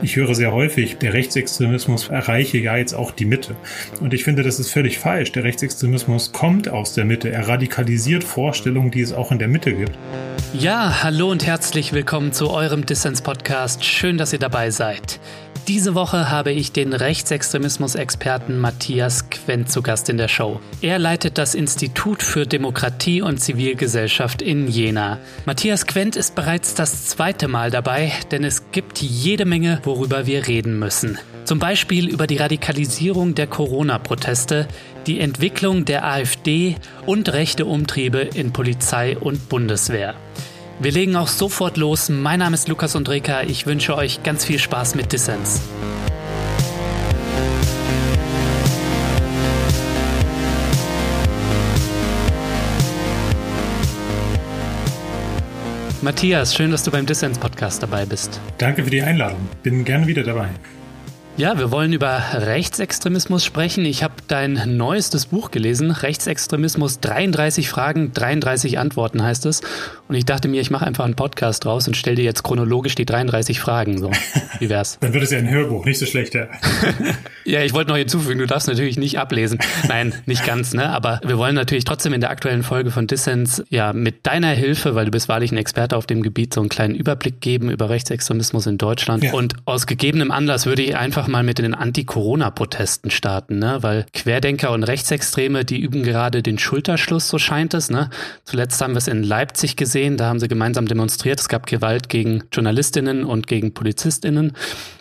Ich höre sehr häufig, der Rechtsextremismus erreiche ja jetzt auch die Mitte. Und ich finde, das ist völlig falsch. Der Rechtsextremismus kommt aus der Mitte. Er radikalisiert Vorstellungen, die es auch in der Mitte gibt. Ja, hallo und herzlich willkommen zu eurem Dissens-Podcast. Schön, dass ihr dabei seid. Diese Woche habe ich den Rechtsextremismus-Experten Matthias Quent zu Gast in der Show. Er leitet das Institut für Demokratie und Zivilgesellschaft in Jena. Matthias Quent ist bereits das zweite Mal dabei, denn es gibt jede Menge, worüber wir reden müssen. Zum Beispiel über die Radikalisierung der Corona-Proteste, die Entwicklung der AfD und rechte Umtriebe in Polizei und Bundeswehr. Wir legen auch sofort los. Mein Name ist Lukas Undreka. Ich wünsche euch ganz viel Spaß mit Dissens. Matthias, schön, dass du beim Dissens Podcast dabei bist. Danke für die Einladung. Bin gerne wieder dabei. Ja, wir wollen über Rechtsextremismus sprechen. Ich habe dein neuestes Buch gelesen, Rechtsextremismus 33 Fragen, 33 Antworten heißt es. Und ich dachte mir, ich mache einfach einen Podcast draus und stelle dir jetzt chronologisch die 33 Fragen. So, wie wär's? Dann wird es ja ein Hörbuch, nicht so schlecht. Ja, ja ich wollte noch hinzufügen, du darfst natürlich nicht ablesen. Nein, nicht ganz, ne? Aber wir wollen natürlich trotzdem in der aktuellen Folge von Dissens ja mit deiner Hilfe, weil du bist wahrlich ein Experte auf dem Gebiet, so einen kleinen Überblick geben über Rechtsextremismus in Deutschland. Ja. Und aus gegebenem Anlass würde ich einfach mal mit den Anti-Corona-Protesten starten, ne? Weil Querdenker und Rechtsextreme, die üben gerade den Schulterschluss, so scheint es, ne? Zuletzt haben wir es in Leipzig gesehen, da haben sie gemeinsam demonstriert. Es gab Gewalt gegen Journalistinnen und gegen PolizistInnen.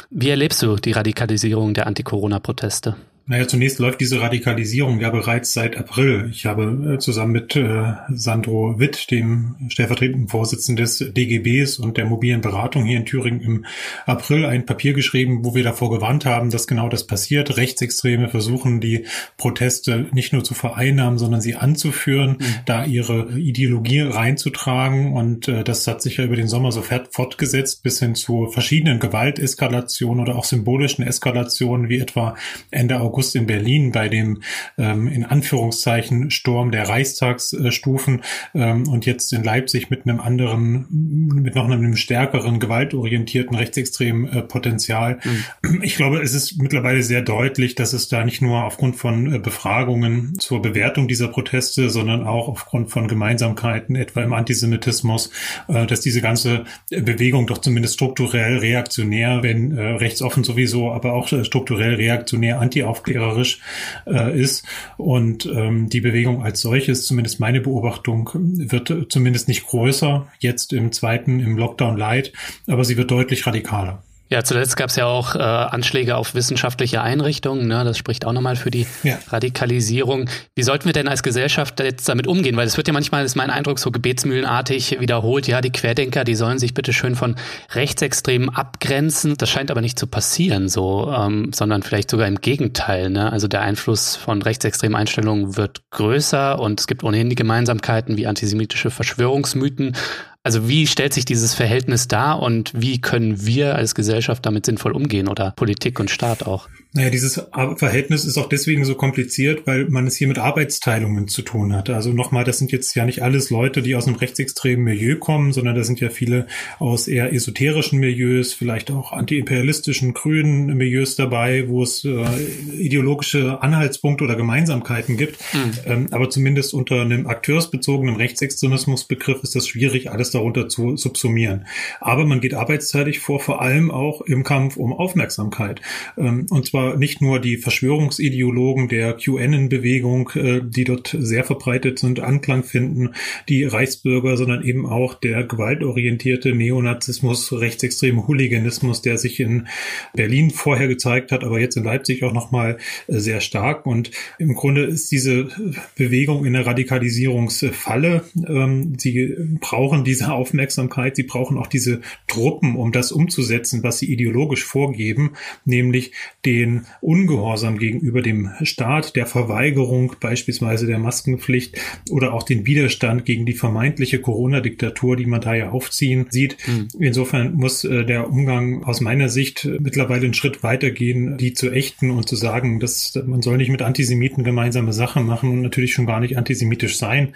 Wie erlebst du die Radikalisierung der Anti-Corona-Proteste? Naja, zunächst läuft diese Radikalisierung ja bereits seit April. Ich habe äh, zusammen mit äh, Sandro Witt, dem stellvertretenden Vorsitzenden des DGBs und der mobilen Beratung hier in Thüringen im April ein Papier geschrieben, wo wir davor gewarnt haben, dass genau das passiert. Rechtsextreme versuchen, die Proteste nicht nur zu vereinnahmen, sondern sie anzuführen, mhm. da ihre Ideologie reinzutragen. Und äh, das hat sich ja über den Sommer so fortgesetzt bis hin zu verschiedenen Gewalteskalationen oder auch symbolischen Eskalationen, wie etwa Ende August August in Berlin bei dem ähm, in Anführungszeichen Sturm der Reichstagsstufen ähm, und jetzt in Leipzig mit einem anderen, mit noch einem stärkeren, gewaltorientierten rechtsextremen äh, Potenzial. Mhm. Ich glaube, es ist mittlerweile sehr deutlich, dass es da nicht nur aufgrund von äh, Befragungen zur Bewertung dieser Proteste, sondern auch aufgrund von Gemeinsamkeiten, etwa im Antisemitismus, äh, dass diese ganze Bewegung doch zumindest strukturell reaktionär, wenn äh, rechtsoffen sowieso, aber auch äh, strukturell reaktionär anti-aufklärerisch aufklärerisch äh, ist. Und ähm, die Bewegung als solches, zumindest meine Beobachtung, wird zumindest nicht größer, jetzt im zweiten, im Lockdown Light, aber sie wird deutlich radikaler. Ja, zuletzt gab es ja auch äh, Anschläge auf wissenschaftliche Einrichtungen. Ne? Das spricht auch nochmal für die ja. Radikalisierung. Wie sollten wir denn als Gesellschaft jetzt damit umgehen? Weil es wird ja manchmal, ist mein Eindruck, so gebetsmühlenartig wiederholt. Ja, die Querdenker, die sollen sich bitte schön von Rechtsextremen abgrenzen. Das scheint aber nicht zu passieren, so, ähm, sondern vielleicht sogar im Gegenteil. Ne? Also der Einfluss von rechtsextremen Einstellungen wird größer und es gibt ohnehin die Gemeinsamkeiten wie antisemitische Verschwörungsmyten. Also wie stellt sich dieses Verhältnis dar und wie können wir als Gesellschaft damit sinnvoll umgehen oder Politik und Staat auch? Naja, dieses Verhältnis ist auch deswegen so kompliziert, weil man es hier mit Arbeitsteilungen zu tun hat. Also nochmal, das sind jetzt ja nicht alles Leute, die aus einem rechtsextremen Milieu kommen, sondern das sind ja viele aus eher esoterischen Milieus, vielleicht auch antiimperialistischen, grünen Milieus dabei, wo es äh, ideologische Anhaltspunkte oder Gemeinsamkeiten gibt. Mhm. Ähm, aber zumindest unter einem akteursbezogenen Rechtsextremismusbegriff ist das schwierig, alles darunter zu subsumieren. Aber man geht arbeitsteilig vor, vor allem auch im Kampf um Aufmerksamkeit. Ähm, und zwar nicht nur die Verschwörungsideologen der QAnon-Bewegung, äh, die dort sehr verbreitet sind, Anklang finden, die Reichsbürger, sondern eben auch der gewaltorientierte Neonazismus, rechtsextreme Hooliganismus, der sich in Berlin vorher gezeigt hat, aber jetzt in Leipzig auch nochmal äh, sehr stark. Und im Grunde ist diese Bewegung in der Radikalisierungsfalle. Ähm, sie brauchen diese Aufmerksamkeit, sie brauchen auch diese Truppen, um das umzusetzen, was sie ideologisch vorgeben, nämlich den Ungehorsam gegenüber dem Staat, der Verweigerung beispielsweise der Maskenpflicht oder auch den Widerstand gegen die vermeintliche Corona-Diktatur, die man da ja aufziehen sieht. Mhm. Insofern muss äh, der Umgang aus meiner Sicht mittlerweile einen Schritt weitergehen, die zu ächten und zu sagen, dass man soll nicht mit Antisemiten gemeinsame Sachen machen und natürlich schon gar nicht antisemitisch sein.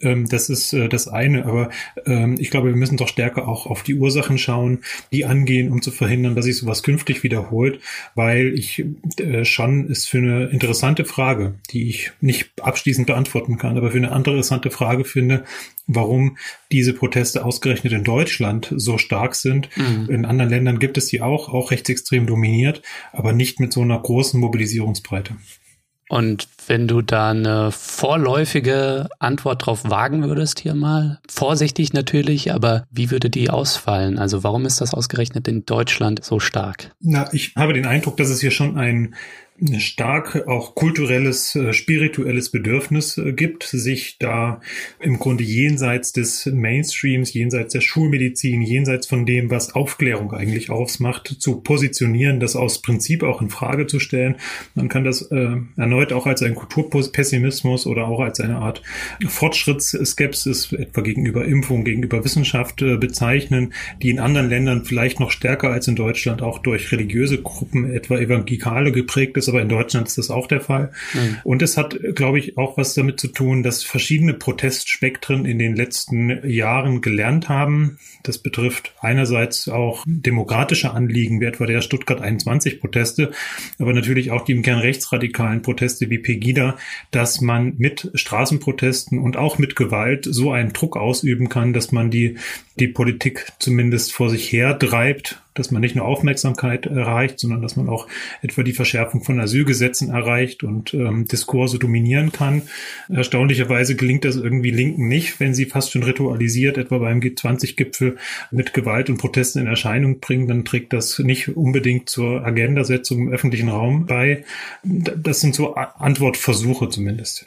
Ähm, das ist äh, das eine. Aber ähm, ich glaube, wir müssen doch stärker auch auf die Ursachen schauen, die angehen, um zu verhindern, dass sich sowas künftig wiederholt, weil ich äh, schon es für eine interessante Frage, die ich nicht abschließend beantworten kann, aber für eine andere interessante Frage finde, warum diese Proteste ausgerechnet in Deutschland so stark sind. Mhm. In anderen Ländern gibt es die auch, auch rechtsextrem dominiert, aber nicht mit so einer großen Mobilisierungsbreite. Und wenn du da eine vorläufige Antwort drauf wagen würdest hier mal, vorsichtig natürlich, aber wie würde die ausfallen? Also warum ist das ausgerechnet in Deutschland so stark? Na, ich habe den Eindruck, dass es hier schon ein stark auch kulturelles, äh, spirituelles Bedürfnis äh, gibt, sich da im Grunde jenseits des Mainstreams, jenseits der Schulmedizin, jenseits von dem, was Aufklärung eigentlich ausmacht, zu positionieren, das aus Prinzip auch in Frage zu stellen. Man kann das äh, erneut auch als ein Kulturpessimismus oder auch als eine Art Fortschrittsskepsis etwa gegenüber Impfung, gegenüber Wissenschaft äh, bezeichnen, die in anderen Ländern vielleicht noch stärker als in Deutschland auch durch religiöse Gruppen, etwa Evangelikale geprägt ist aber in Deutschland ist das auch der Fall. Mhm. Und es hat, glaube ich, auch was damit zu tun, dass verschiedene Protestspektren in den letzten Jahren gelernt haben. Das betrifft einerseits auch demokratische Anliegen, wie etwa der Stuttgart 21 Proteste, aber natürlich auch die im Kern rechtsradikalen Proteste wie Pegida, dass man mit Straßenprotesten und auch mit Gewalt so einen Druck ausüben kann, dass man die, die Politik zumindest vor sich her treibt dass man nicht nur Aufmerksamkeit erreicht, sondern dass man auch etwa die Verschärfung von Asylgesetzen erreicht und ähm, Diskurse dominieren kann. Erstaunlicherweise gelingt das irgendwie Linken nicht, wenn sie fast schon ritualisiert, etwa beim G20-Gipfel mit Gewalt und Protesten in Erscheinung bringen, dann trägt das nicht unbedingt zur Agendasetzung im öffentlichen Raum bei. Das sind so Antwortversuche zumindest.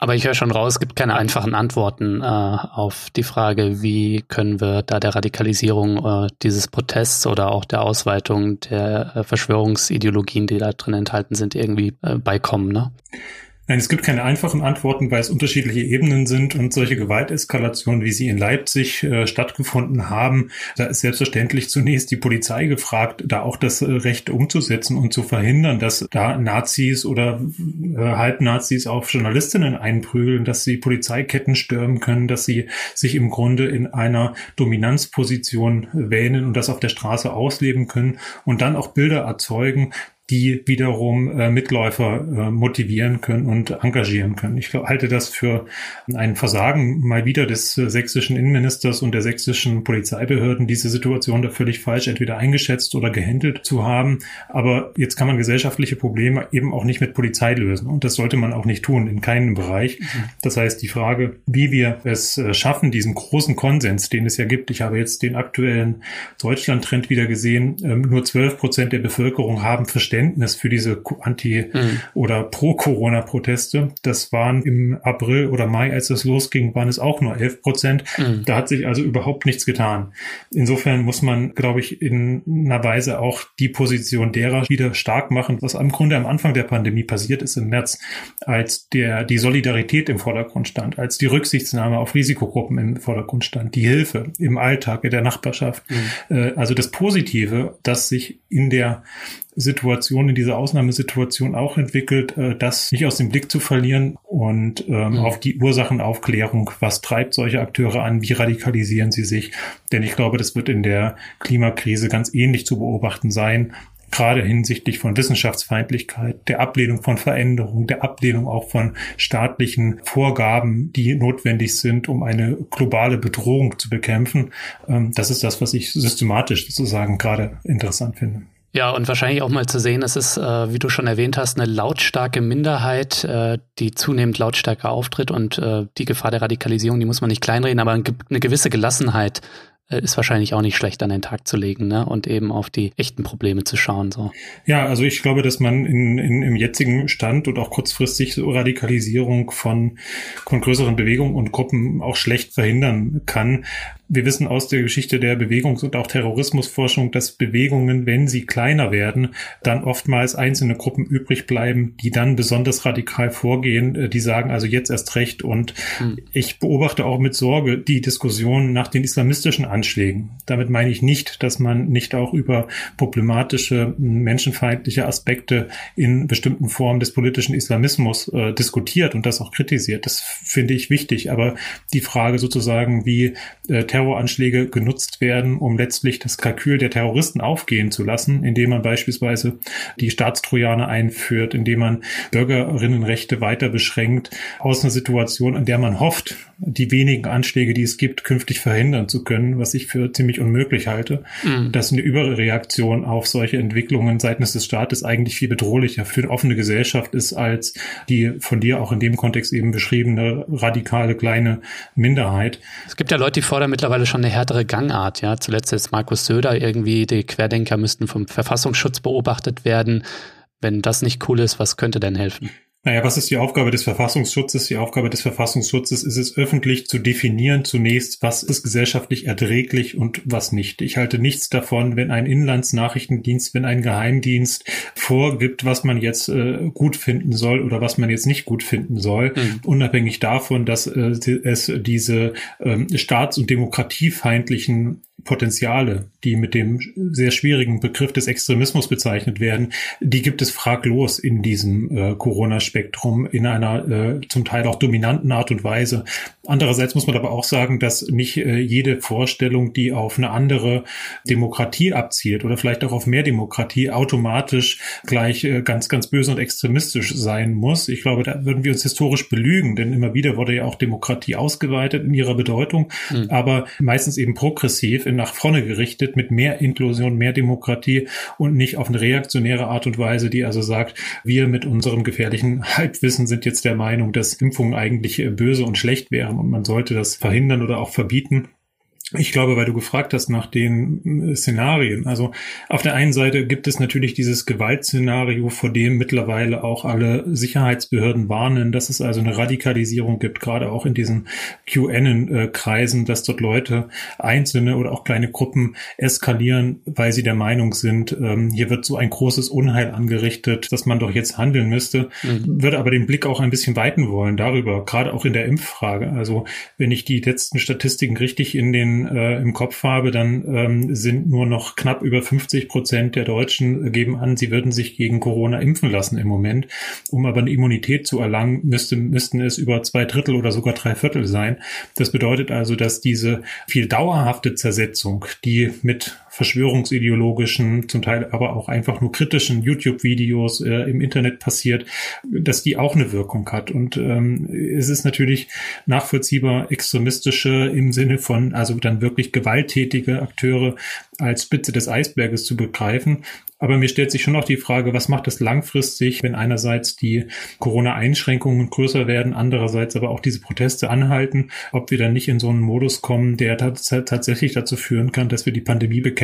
Aber ich höre schon raus, es gibt keine einfachen Antworten äh, auf die Frage, wie können wir da der Radikalisierung äh, dieses Protests oder auch der Ausweitung der äh, Verschwörungsideologien, die da drin enthalten sind, irgendwie äh, beikommen. Ne? Nein, es gibt keine einfachen Antworten, weil es unterschiedliche Ebenen sind und solche Gewalteskalationen, wie sie in Leipzig äh, stattgefunden haben, da ist selbstverständlich zunächst die Polizei gefragt, da auch das äh, Recht umzusetzen und zu verhindern, dass da Nazis oder äh, Halbnazis auf Journalistinnen einprügeln, dass sie Polizeiketten stürmen können, dass sie sich im Grunde in einer Dominanzposition wähnen und das auf der Straße ausleben können und dann auch Bilder erzeugen, die wiederum äh, Mitläufer äh, motivieren können und engagieren können. Ich halte das für ein Versagen mal wieder des äh, sächsischen Innenministers und der sächsischen Polizeibehörden, diese Situation da völlig falsch entweder eingeschätzt oder gehandelt zu haben. Aber jetzt kann man gesellschaftliche Probleme eben auch nicht mit Polizei lösen. Und das sollte man auch nicht tun, in keinem Bereich. Mhm. Das heißt, die Frage, wie wir es äh, schaffen, diesen großen Konsens, den es ja gibt. Ich habe jetzt den aktuellen Deutschland-Trend wieder gesehen. Ähm, nur zwölf Prozent der Bevölkerung haben Verständnis Verständnis für diese Anti- mhm. oder Pro-Corona-Proteste. Das waren im April oder Mai, als es losging, waren es auch nur 11 Prozent. Mhm. Da hat sich also überhaupt nichts getan. Insofern muss man, glaube ich, in einer Weise auch die Position derer wieder stark machen, was im Grunde am Anfang der Pandemie passiert ist im März, als der, die Solidarität im Vordergrund stand, als die Rücksichtsnahme auf Risikogruppen im Vordergrund stand, die Hilfe im Alltag, in der Nachbarschaft. Mhm. Äh, also das Positive, das sich in der Situation, in dieser Ausnahmesituation auch entwickelt, äh, das nicht aus dem Blick zu verlieren und ähm, mhm. auf die Ursachenaufklärung, was treibt solche Akteure an, wie radikalisieren sie sich. Denn ich glaube, das wird in der Klimakrise ganz ähnlich zu beobachten sein gerade hinsichtlich von Wissenschaftsfeindlichkeit, der Ablehnung von Veränderungen, der Ablehnung auch von staatlichen Vorgaben, die notwendig sind, um eine globale Bedrohung zu bekämpfen. Ähm, das ist das, was ich systematisch sozusagen gerade interessant finde. Ja, und wahrscheinlich auch mal zu sehen, es ist, äh, wie du schon erwähnt hast, eine lautstarke Minderheit, äh, die zunehmend lautstärker auftritt und äh, die Gefahr der Radikalisierung, die muss man nicht kleinreden, aber eine gewisse Gelassenheit äh, ist wahrscheinlich auch nicht schlecht an den Tag zu legen ne? und eben auf die echten Probleme zu schauen. So. Ja, also ich glaube, dass man in, in, im jetzigen Stand und auch kurzfristig so Radikalisierung von, von größeren Bewegungen und Gruppen auch schlecht verhindern kann. Wir wissen aus der Geschichte der Bewegungs- und auch Terrorismusforschung, dass Bewegungen, wenn sie kleiner werden, dann oftmals einzelne Gruppen übrig bleiben, die dann besonders radikal vorgehen, äh, die sagen also jetzt erst recht. Und mhm. ich beobachte auch mit Sorge die Diskussion nach den islamistischen Anschlägen. Damit meine ich nicht, dass man nicht auch über problematische menschenfeindliche Aspekte in bestimmten Formen des politischen Islamismus äh, diskutiert und das auch kritisiert. Das finde ich wichtig. Aber die Frage sozusagen, wie äh, Terroranschläge genutzt werden, um letztlich das Kalkül der Terroristen aufgehen zu lassen, indem man beispielsweise die Staatstrojaner einführt, indem man Bürgerinnenrechte weiter beschränkt, aus einer Situation, in der man hofft, die wenigen Anschläge, die es gibt, künftig verhindern zu können, was ich für ziemlich unmöglich halte, mhm. dass eine Überreaktion auf solche Entwicklungen seitens des Staates eigentlich viel bedrohlicher für eine offene Gesellschaft ist, als die von dir auch in dem Kontext eben beschriebene radikale kleine Minderheit. Es gibt ja Leute, die fordern mittlerweile schon eine härtere Gangart, ja. Zuletzt ist Markus Söder irgendwie, die Querdenker müssten vom Verfassungsschutz beobachtet werden. Wenn das nicht cool ist, was könnte denn helfen? Naja, was ist die Aufgabe des Verfassungsschutzes? Die Aufgabe des Verfassungsschutzes ist es, öffentlich zu definieren zunächst, was ist gesellschaftlich erträglich und was nicht. Ich halte nichts davon, wenn ein Inlandsnachrichtendienst, wenn ein Geheimdienst vorgibt, was man jetzt äh, gut finden soll oder was man jetzt nicht gut finden soll, mhm. unabhängig davon, dass äh, es diese äh, staats- und demokratiefeindlichen Potenziale, die mit dem sehr schwierigen Begriff des Extremismus bezeichnet werden, die gibt es fraglos in diesem äh, Corona-Spektrum in einer äh, zum Teil auch dominanten Art und Weise. Andererseits muss man aber auch sagen, dass nicht äh, jede Vorstellung, die auf eine andere Demokratie abzielt oder vielleicht auch auf mehr Demokratie, automatisch gleich äh, ganz, ganz böse und extremistisch sein muss. Ich glaube, da würden wir uns historisch belügen, denn immer wieder wurde ja auch Demokratie ausgeweitet in ihrer Bedeutung, mhm. aber meistens eben progressiv nach vorne gerichtet mit mehr Inklusion, mehr Demokratie und nicht auf eine reaktionäre Art und Weise, die also sagt, wir mit unserem gefährlichen Halbwissen sind jetzt der Meinung, dass Impfungen eigentlich äh, böse und schlecht wären und man sollte das verhindern oder auch verbieten. Ich glaube, weil du gefragt hast nach den äh, Szenarien. Also auf der einen Seite gibt es natürlich dieses Gewaltszenario, vor dem mittlerweile auch alle Sicherheitsbehörden warnen, dass es also eine Radikalisierung gibt, gerade auch in diesen QN-Kreisen, dass dort Leute, einzelne oder auch kleine Gruppen eskalieren, weil sie der Meinung sind, ähm, hier wird so ein großes Unheil angerichtet, dass man doch jetzt handeln müsste. Mhm. Würde aber den Blick auch ein bisschen weiten wollen darüber, gerade auch in der Impffrage. Also wenn ich die letzten Statistiken richtig in den äh, im Kopf habe, dann ähm, sind nur noch knapp über 50 Prozent der Deutschen geben an, sie würden sich gegen Corona impfen lassen im Moment. Um aber eine Immunität zu erlangen, müsste, müssten es über zwei Drittel oder sogar drei Viertel sein. Das bedeutet also, dass diese viel dauerhafte Zersetzung, die mit verschwörungsideologischen, zum Teil aber auch einfach nur kritischen YouTube-Videos äh, im Internet passiert, dass die auch eine Wirkung hat. Und ähm, es ist natürlich nachvollziehbar extremistische im Sinne von, also dann wirklich gewalttätige Akteure als Spitze des Eisberges zu begreifen. Aber mir stellt sich schon noch die Frage, was macht es langfristig, wenn einerseits die Corona-Einschränkungen größer werden, andererseits aber auch diese Proteste anhalten, ob wir dann nicht in so einen Modus kommen, der tatsächlich dazu führen kann, dass wir die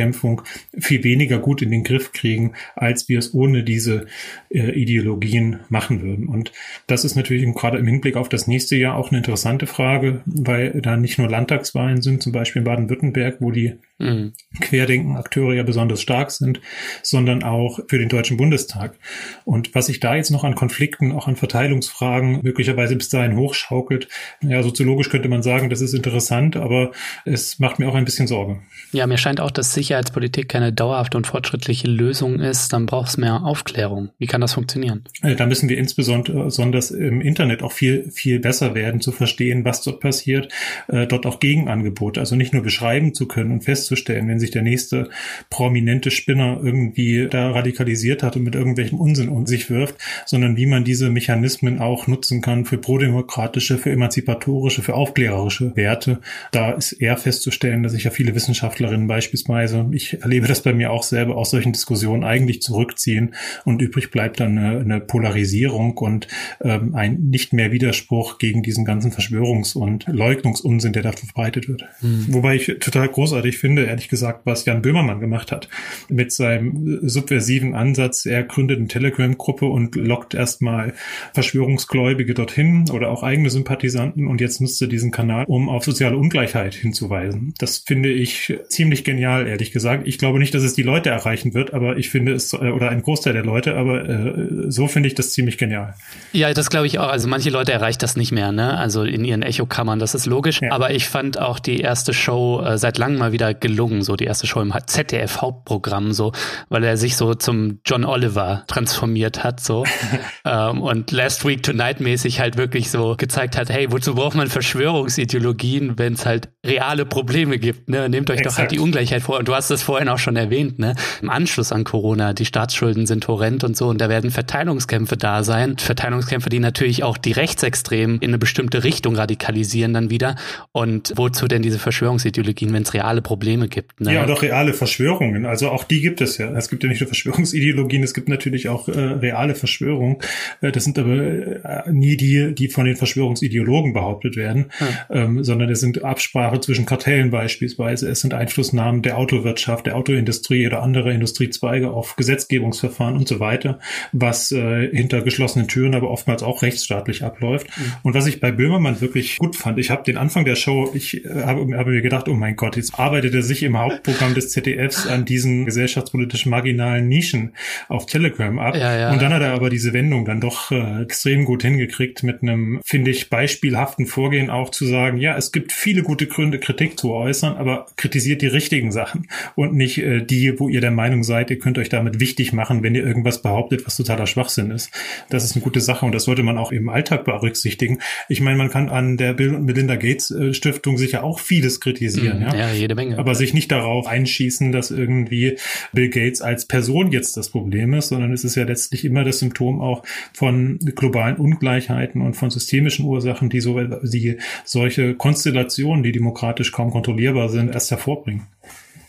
Pandemiebekämpfung viel weniger gut in den Griff kriegen, als wir es ohne diese äh, Ideologien machen würden. Und das ist natürlich gerade im Hinblick auf das nächste Jahr auch eine interessante Frage, weil da nicht nur Landtagswahlen sind, zum Beispiel in Baden-Württemberg, wo die mhm. Querdenken-Akteure ja besonders stark sind, sondern auch für den Deutschen Bundestag. Und was sich da jetzt noch an Konflikten, auch an Verteilungsfragen möglicherweise bis dahin hochschaukelt, ja, soziologisch könnte man sagen, das ist interessant, aber es macht mir auch ein bisschen Sorge. Ja, mir scheint auch, dass Sicherheitspolitik keine dauerhafte und fortschrittliche Lösung ist. Dann braucht es mehr Aufklärung. Wie kann das funktionieren? Äh, da müssen wir insbesondere im Internet auch viel, viel besser werden, zu verstehen, was dort passiert, äh, dort auch Gegenangebote, also nicht nur beschreiben zu können und fest festzustellen, wenn sich der nächste prominente Spinner irgendwie da radikalisiert hat und mit irgendwelchem Unsinn um sich wirft, sondern wie man diese Mechanismen auch nutzen kann für prodemokratische, für emanzipatorische, für aufklärerische Werte. Da ist eher festzustellen, dass sich ja viele Wissenschaftlerinnen beispielsweise, ich erlebe das bei mir auch selber, aus solchen Diskussionen eigentlich zurückziehen und übrig bleibt dann eine, eine Polarisierung und ähm, ein nicht mehr Widerspruch gegen diesen ganzen Verschwörungs- und Leugnungsunsinn, der da verbreitet wird. Mhm. Wobei ich total großartig finde, finde, ehrlich gesagt, was Jan Böhmermann gemacht hat mit seinem subversiven Ansatz. Er gründet eine Telegram-Gruppe und lockt erstmal Verschwörungsgläubige dorthin oder auch eigene Sympathisanten und jetzt nutzt er diesen Kanal, um auf soziale Ungleichheit hinzuweisen. Das finde ich ziemlich genial, ehrlich gesagt. Ich glaube nicht, dass es die Leute erreichen wird, aber ich finde es, äh, oder ein Großteil der Leute, aber äh, so finde ich das ziemlich genial. Ja, das glaube ich auch. Also manche Leute erreicht das nicht mehr, ne? Also in ihren Echokammern, das ist logisch. Ja. Aber ich fand auch die erste Show äh, seit langem mal wieder gelungen, so die erste Show im ZDF-Hauptprogramm, so, weil er sich so zum John Oliver transformiert hat, so. ähm, und Last Week Tonight mäßig halt wirklich so gezeigt hat, hey, wozu braucht man Verschwörungsideologien, wenn es halt reale Probleme gibt, ne? Nehmt euch Exakt. doch halt die Ungleichheit vor. Und du hast es vorhin auch schon erwähnt, ne? Im Anschluss an Corona, die Staatsschulden sind horrend und so, und da werden Verteilungskämpfe da sein. Verteilungskämpfe, die natürlich auch die Rechtsextremen in eine bestimmte Richtung radikalisieren dann wieder. Und wozu denn diese Verschwörungsideologien, wenn es reale Probleme gibt? Ne? Ja, doch reale Verschwörungen. Also auch die gibt es ja. Es gibt ja nicht nur Verschwörungsideologien, es gibt natürlich auch äh, reale Verschwörungen. Äh, das sind aber äh, nie die, die von den Verschwörungsideologen behauptet werden, ja. ähm, sondern es sind Absprache zwischen Kartellen beispielsweise. Es sind Einflussnahmen der Autowirtschaft, der Autoindustrie oder anderer Industriezweige auf Gesetzgebungsverfahren und so weiter, was äh, hinter geschlossenen Türen aber oftmals auch rechtsstaatlich abläuft. Mhm. Und was ich bei Böhmermann wirklich gut fand, ich habe den Anfang der Show, ich äh, habe, habe mir gedacht, oh mein Gott, jetzt arbeitet er sich im Hauptprogramm des ZDFs an diesen gesellschaftspolitisch marginalen Nischen auf Telegram ab. Ja, ja. Und dann hat er aber diese Wendung dann doch äh, extrem gut hingekriegt mit einem, finde ich, beispielhaften Vorgehen auch zu sagen, ja, es gibt viele gute Gründe, Kritik zu äußern, aber kritisiert die richtigen Sachen und nicht äh, die, wo ihr der Meinung seid, ihr könnt euch damit wichtig machen, wenn ihr irgendwas behauptet, was totaler Schwachsinn ist. Das ist eine gute Sache und das sollte man auch im Alltag berücksichtigen. Ich meine, man kann an der Bill und Melinda Gates äh, Stiftung sicher auch vieles kritisieren, mm, ja? ja, jede Menge. Aber sich nicht darauf einschießen, dass irgendwie Bill Gates als Person jetzt das Problem ist, sondern es ist ja letztlich immer das Symptom auch von globalen Ungleichheiten und von systemischen Ursachen, die so die solche Konstellationen, die demokratisch kaum kontrollierbar sind, erst hervorbringen.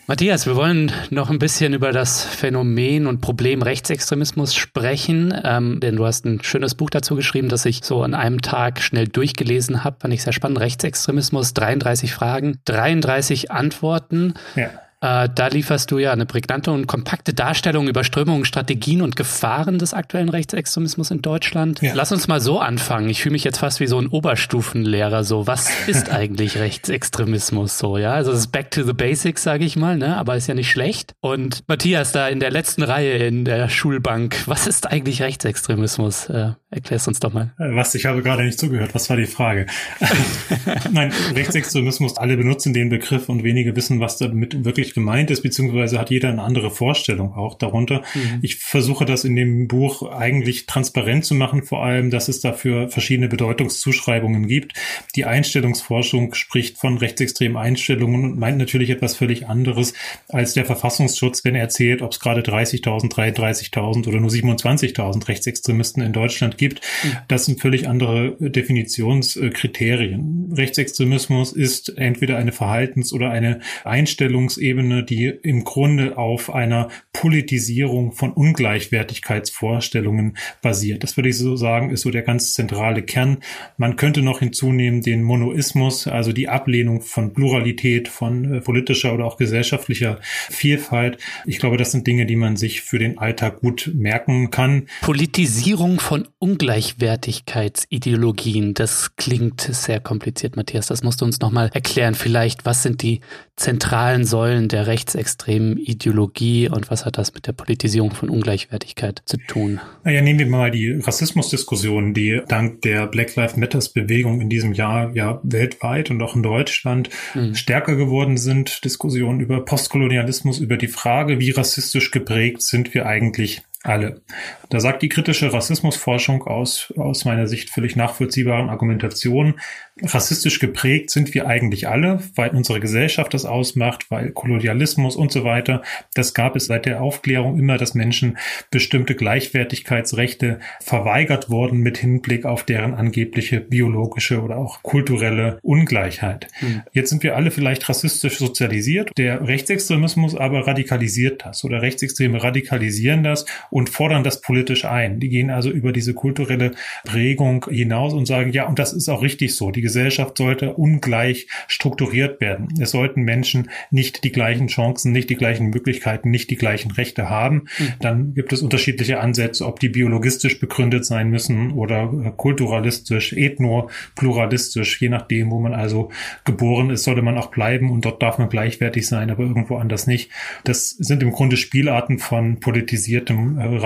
Matthias, wir wollen noch ein bisschen über das Phänomen und Problem Rechtsextremismus sprechen, ähm, denn du hast ein schönes Buch dazu geschrieben, das ich so an einem Tag schnell durchgelesen habe. Fand ich sehr spannend. Rechtsextremismus, 33 Fragen, 33 Antworten. Ja. Äh, da lieferst du ja eine prägnante und kompakte Darstellung über Strömungen, Strategien und Gefahren des aktuellen Rechtsextremismus in Deutschland. Ja. Lass uns mal so anfangen. Ich fühle mich jetzt fast wie so ein Oberstufenlehrer. So, was ist eigentlich Rechtsextremismus? So, ja, also es ist back to the basics, sage ich mal, ne? Aber ist ja nicht schlecht. Und Matthias, da in der letzten Reihe in der Schulbank, was ist eigentlich Rechtsextremismus? Äh, erklär's uns doch mal. Äh, was? Ich habe gerade nicht zugehört. Was war die Frage? Nein, Rechtsextremismus, alle benutzen den Begriff und wenige wissen, was damit wirklich gemeint ist, beziehungsweise hat jeder eine andere Vorstellung auch darunter. Mhm. Ich versuche das in dem Buch eigentlich transparent zu machen, vor allem, dass es dafür verschiedene Bedeutungszuschreibungen gibt. Die Einstellungsforschung spricht von rechtsextremen Einstellungen und meint natürlich etwas völlig anderes als der Verfassungsschutz, wenn er erzählt, ob es gerade 30.000, 33.000 oder nur 27.000 Rechtsextremisten in Deutschland gibt. Mhm. Das sind völlig andere Definitionskriterien. Rechtsextremismus ist entweder eine Verhaltens- oder eine Einstellungsebene, Ebene, die im Grunde auf einer Politisierung von Ungleichwertigkeitsvorstellungen basiert. Das würde ich so sagen, ist so der ganz zentrale Kern. Man könnte noch hinzunehmen den Monoismus, also die Ablehnung von Pluralität, von äh, politischer oder auch gesellschaftlicher Vielfalt. Ich glaube, das sind Dinge, die man sich für den Alltag gut merken kann. Politisierung von Ungleichwertigkeitsideologien, das klingt sehr kompliziert, Matthias. Das musst du uns nochmal erklären. Vielleicht, was sind die zentralen Säulen der rechtsextremen Ideologie und was hat das mit der Politisierung von Ungleichwertigkeit zu tun? Naja, nehmen wir mal die Rassismusdiskussion, die dank der Black Lives Matters Bewegung in diesem Jahr ja weltweit und auch in Deutschland mhm. stärker geworden sind. Diskussionen über Postkolonialismus, über die Frage, wie rassistisch geprägt sind wir eigentlich alle. Da sagt die kritische Rassismusforschung aus, aus meiner Sicht völlig nachvollziehbaren Argumentationen, rassistisch geprägt sind wir eigentlich alle, weil unsere Gesellschaft das ausmacht, weil Kolonialismus und so weiter, das gab es seit der Aufklärung immer, dass Menschen bestimmte Gleichwertigkeitsrechte verweigert wurden mit Hinblick auf deren angebliche biologische oder auch kulturelle Ungleichheit. Mhm. Jetzt sind wir alle vielleicht rassistisch sozialisiert, der Rechtsextremismus aber radikalisiert das oder Rechtsextreme radikalisieren das und fordern das politisch ein. Die gehen also über diese kulturelle Prägung hinaus und sagen, ja, und das ist auch richtig so. Die Gesellschaft sollte ungleich strukturiert werden. Es sollten Menschen nicht die gleichen Chancen, nicht die gleichen Möglichkeiten, nicht die gleichen Rechte haben. Mhm. Dann gibt es unterschiedliche Ansätze, ob die biologistisch begründet sein müssen oder äh, kulturalistisch, ethno-pluralistisch, je nachdem, wo man also geboren ist, sollte man auch bleiben und dort darf man gleichwertig sein, aber irgendwo anders nicht. Das sind im Grunde Spielarten von politisiertem äh,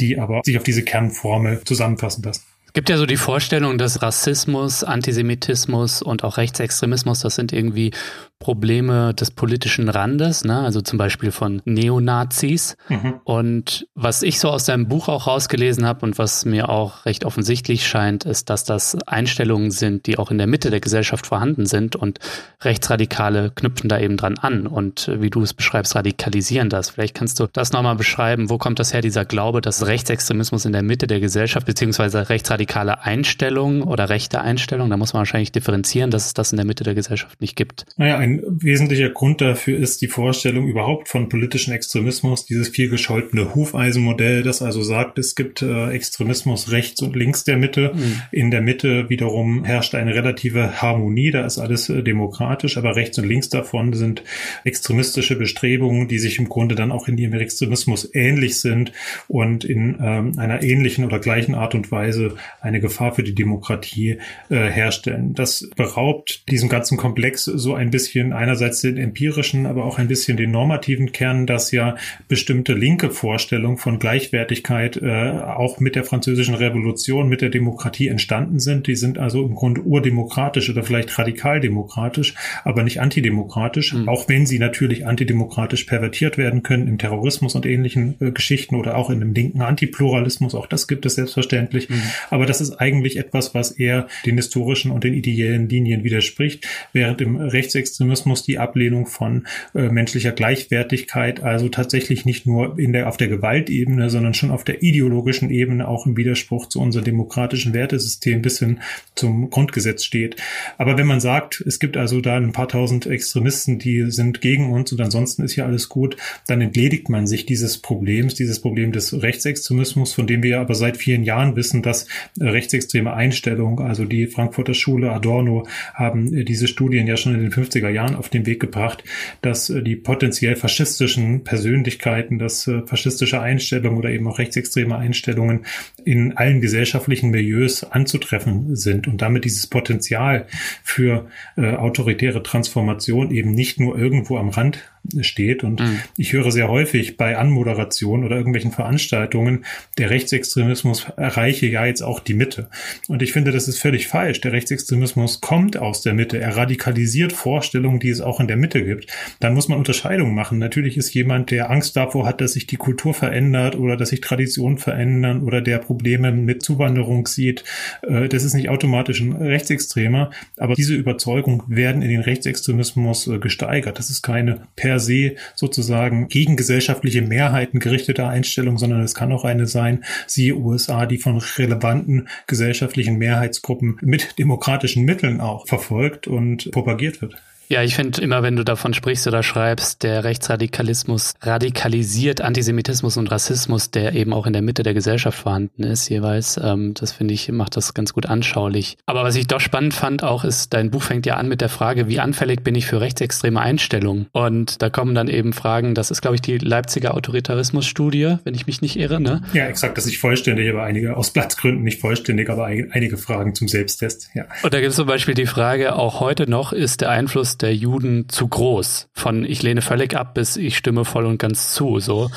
Die aber sich auf diese Kernformel zusammenfassen lassen. Es gibt ja so die Vorstellung, dass Rassismus, Antisemitismus und auch Rechtsextremismus, das sind irgendwie Probleme des politischen Randes, ne? also zum Beispiel von Neonazis. Mhm. Und was ich so aus deinem Buch auch rausgelesen habe und was mir auch recht offensichtlich scheint, ist, dass das Einstellungen sind, die auch in der Mitte der Gesellschaft vorhanden sind und Rechtsradikale knüpfen da eben dran an und wie du es beschreibst, radikalisieren das. Vielleicht kannst du das nochmal beschreiben. Wo kommt das her, dieser Glaube, dass Rechtsextremismus in der Mitte der Gesellschaft beziehungsweise rechtsradikale Einstellungen oder rechte Einstellungen, da muss man wahrscheinlich differenzieren, dass es das in der Mitte der Gesellschaft nicht gibt. Naja, ein wesentlicher Grund dafür ist die Vorstellung überhaupt von politischen Extremismus, dieses viel gescholtene Hufeisenmodell, das also sagt, es gibt äh, Extremismus rechts und links der Mitte. Mhm. In der Mitte wiederum herrscht eine relative Harmonie, da ist alles äh, demokratisch, aber rechts und links davon sind extremistische Bestrebungen, die sich im Grunde dann auch in ihrem Extremismus ähnlich sind und in ähm, einer ähnlichen oder gleichen Art und Weise eine Gefahr für die Demokratie äh, herstellen. Das beraubt diesem ganzen Komplex so ein bisschen bisschen einerseits den empirischen, aber auch ein bisschen den normativen Kern, dass ja bestimmte linke Vorstellungen von Gleichwertigkeit äh, auch mit der französischen Revolution, mit der Demokratie entstanden sind. Die sind also im Grunde urdemokratisch oder vielleicht radikaldemokratisch, aber nicht antidemokratisch, mhm. auch wenn sie natürlich antidemokratisch pervertiert werden können im Terrorismus und ähnlichen äh, Geschichten oder auch in dem linken Antipluralismus. Auch das gibt es selbstverständlich. Mhm. Aber das ist eigentlich etwas, was eher den historischen und den ideellen Linien widerspricht, während im Rechtsextremismus Extremismus die Ablehnung von äh, menschlicher Gleichwertigkeit, also tatsächlich nicht nur in der, auf der Gewaltebene, sondern schon auf der ideologischen Ebene auch im Widerspruch zu unserem demokratischen Wertesystem bis hin zum Grundgesetz steht. Aber wenn man sagt, es gibt also da ein paar tausend Extremisten, die sind gegen uns und ansonsten ist ja alles gut, dann entledigt man sich dieses Problems, dieses Problem des Rechtsextremismus, von dem wir aber seit vielen Jahren wissen, dass rechtsextreme Einstellungen, also die Frankfurter Schule, Adorno, haben äh, diese Studien ja schon in den 50er Jahren auf den Weg gebracht, dass äh, die potenziell faschistischen Persönlichkeiten, dass äh, faschistische Einstellungen oder eben auch rechtsextreme Einstellungen in allen gesellschaftlichen Milieus anzutreffen sind und damit dieses Potenzial für äh, autoritäre Transformation eben nicht nur irgendwo am Rand steht. Und mhm. ich höre sehr häufig bei Anmoderation oder irgendwelchen Veranstaltungen, der Rechtsextremismus erreiche ja jetzt auch die Mitte. Und ich finde, das ist völlig falsch. Der Rechtsextremismus kommt aus der Mitte. Er radikalisiert Vorstellungen, die es auch in der Mitte gibt. Dann muss man Unterscheidungen machen. Natürlich ist jemand, der Angst davor hat, dass sich die Kultur verändert oder dass sich Traditionen verändern oder der Probleme mit Zuwanderung sieht. Äh, das ist nicht automatisch ein Rechtsextremer. Aber diese Überzeugungen werden in den Rechtsextremismus äh, gesteigert. Das ist keine per per se sozusagen gegen gesellschaftliche Mehrheiten gerichtete Einstellung, sondern es kann auch eine sein, siehe USA, die von relevanten gesellschaftlichen Mehrheitsgruppen mit demokratischen Mitteln auch verfolgt und propagiert wird. Ja, ich finde immer, wenn du davon sprichst oder schreibst, der Rechtsradikalismus radikalisiert Antisemitismus und Rassismus, der eben auch in der Mitte der Gesellschaft vorhanden ist, jeweils. Ähm, das finde ich, macht das ganz gut anschaulich. Aber was ich doch spannend fand auch, ist, dein Buch fängt ja an mit der Frage, wie anfällig bin ich für rechtsextreme Einstellungen? Und da kommen dann eben Fragen, das ist, glaube ich, die Leipziger Autoritarismusstudie, wenn ich mich nicht irre, ne? Ja, exakt, das ist nicht vollständig, aber einige, aus Platzgründen nicht vollständig, aber einige Fragen zum Selbsttest, ja. Und da gibt es zum Beispiel die Frage, auch heute noch ist der Einfluss der Juden zu groß. Von ich lehne völlig ab bis ich stimme voll und ganz zu. So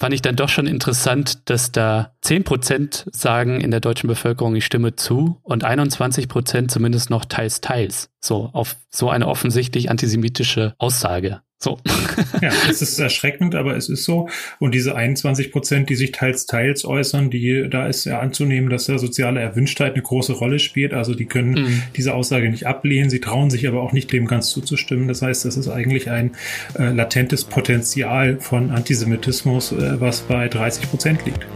fand ich dann doch schon interessant, dass da 10 Prozent sagen in der deutschen Bevölkerung, ich stimme zu und 21 Prozent zumindest noch teils, teils. So auf so eine offensichtlich antisemitische Aussage. So. ja, es ist erschreckend, aber es ist so. Und diese 21 Prozent, die sich teils, teils äußern, die, da ist ja anzunehmen, dass da soziale Erwünschtheit eine große Rolle spielt. Also die können mhm. diese Aussage nicht ablehnen. Sie trauen sich aber auch nicht dem ganz zuzustimmen. Das heißt, das ist eigentlich ein äh, latentes Potenzial von Antisemitismus, äh, was bei 30 Prozent liegt.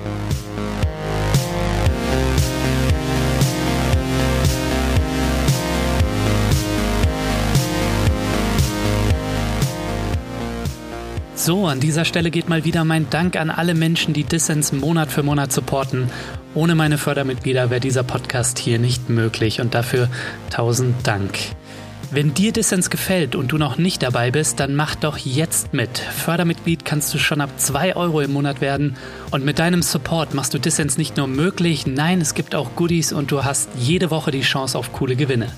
So, an dieser Stelle geht mal wieder mein Dank an alle Menschen, die Dissens Monat für Monat supporten. Ohne meine Fördermitglieder wäre dieser Podcast hier nicht möglich und dafür tausend Dank. Wenn dir Dissens gefällt und du noch nicht dabei bist, dann mach doch jetzt mit. Fördermitglied kannst du schon ab 2 Euro im Monat werden und mit deinem Support machst du Dissens nicht nur möglich, nein, es gibt auch Goodies und du hast jede Woche die Chance auf coole Gewinne.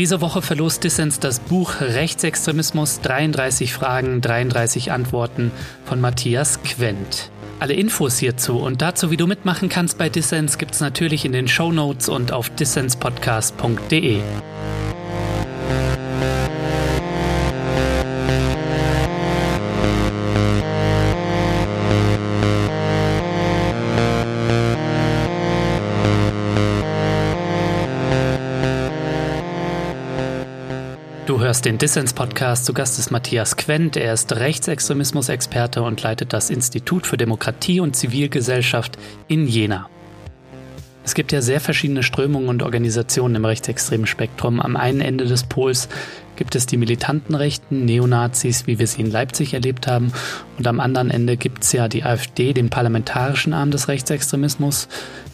Diese Woche verlost Dissens das Buch Rechtsextremismus 33 Fragen, 33 Antworten von Matthias Quent. Alle Infos hierzu und dazu, wie du mitmachen kannst bei Dissens, gibt's natürlich in den Show Notes und auf dissenspodcast.de. hörst den Dissens-Podcast. Zu Gast ist Matthias Quent. Er ist Rechtsextremismus-Experte und leitet das Institut für Demokratie und Zivilgesellschaft in Jena. Es gibt ja sehr verschiedene Strömungen und Organisationen im rechtsextremen Spektrum. Am einen Ende des Pols gibt es die militanten Rechten, Neonazis, wie wir sie in Leipzig erlebt haben. Und am anderen Ende gibt es ja die AfD, den parlamentarischen Arm des Rechtsextremismus.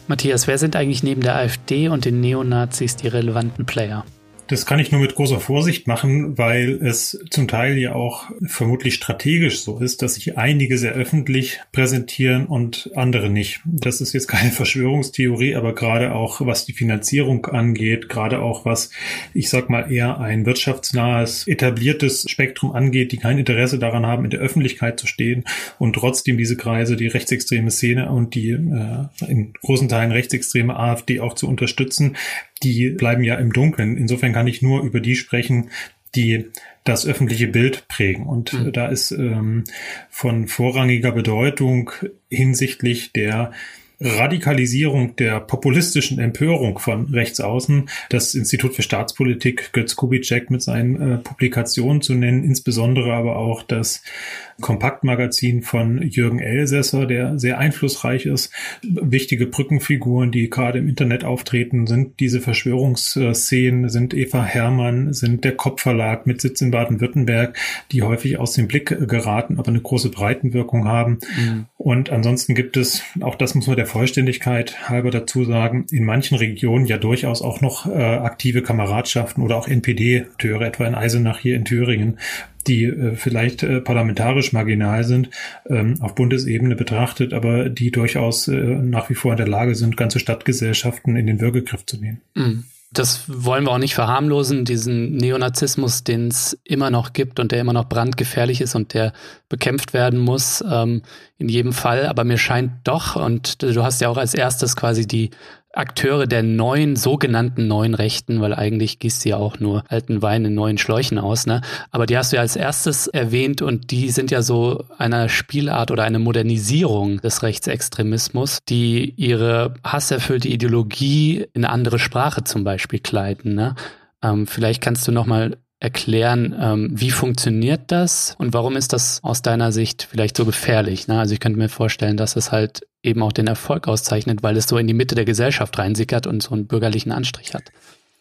Matthias, wer sind eigentlich neben der AfD und den Neonazis die relevanten Player? Das kann ich nur mit großer Vorsicht machen, weil es zum Teil ja auch vermutlich strategisch so ist, dass sich einige sehr öffentlich präsentieren und andere nicht. Das ist jetzt keine Verschwörungstheorie, aber gerade auch was die Finanzierung angeht, gerade auch was, ich sag mal, eher ein wirtschaftsnahes, etabliertes Spektrum angeht, die kein Interesse daran haben, in der Öffentlichkeit zu stehen und trotzdem diese Kreise, die rechtsextreme Szene und die äh, in großen Teilen rechtsextreme AfD auch zu unterstützen, die bleiben ja im Dunkeln. Insofern kann ich nur über die sprechen, die das öffentliche Bild prägen. Und mhm. da ist ähm, von vorrangiger Bedeutung hinsichtlich der Radikalisierung der populistischen Empörung von rechts außen das Institut für Staatspolitik Götz Kubitschek mit seinen äh, Publikationen zu nennen, insbesondere aber auch das Kompaktmagazin von Jürgen Elsässer, der sehr einflussreich ist. Wichtige Brückenfiguren, die gerade im Internet auftreten, sind diese Verschwörungsszenen, sind Eva Hermann, sind der Kopfverlag mit Sitz in Baden-Württemberg, die häufig aus dem Blick geraten, aber eine große Breitenwirkung haben. Mhm. Und ansonsten gibt es, auch das muss man der Vollständigkeit halber dazu sagen, in manchen Regionen ja durchaus auch noch äh, aktive Kameradschaften oder auch NPD-Töre, etwa in Eisenach hier in Thüringen, die äh, vielleicht äh, parlamentarisch marginal sind, ähm, auf Bundesebene betrachtet, aber die durchaus äh, nach wie vor in der Lage sind, ganze Stadtgesellschaften in den Würgegriff zu nehmen. Mhm. Das wollen wir auch nicht verharmlosen, diesen Neonazismus, den es immer noch gibt und der immer noch brandgefährlich ist und der bekämpft werden muss, ähm, in jedem Fall. Aber mir scheint doch, und du hast ja auch als erstes quasi die Akteure der neuen, sogenannten neuen Rechten, weil eigentlich gießt sie ja auch nur alten Wein in neuen Schläuchen aus, ne? Aber die hast du ja als erstes erwähnt und die sind ja so eine Spielart oder eine Modernisierung des Rechtsextremismus, die ihre hasserfüllte Ideologie in eine andere Sprache zum Beispiel kleiden, ne? Ähm, vielleicht kannst du noch mal erklären, ähm, wie funktioniert das und warum ist das aus deiner Sicht vielleicht so gefährlich? Ne? Also ich könnte mir vorstellen, dass es halt eben auch den Erfolg auszeichnet, weil es so in die Mitte der Gesellschaft reinsickert und so einen bürgerlichen Anstrich hat.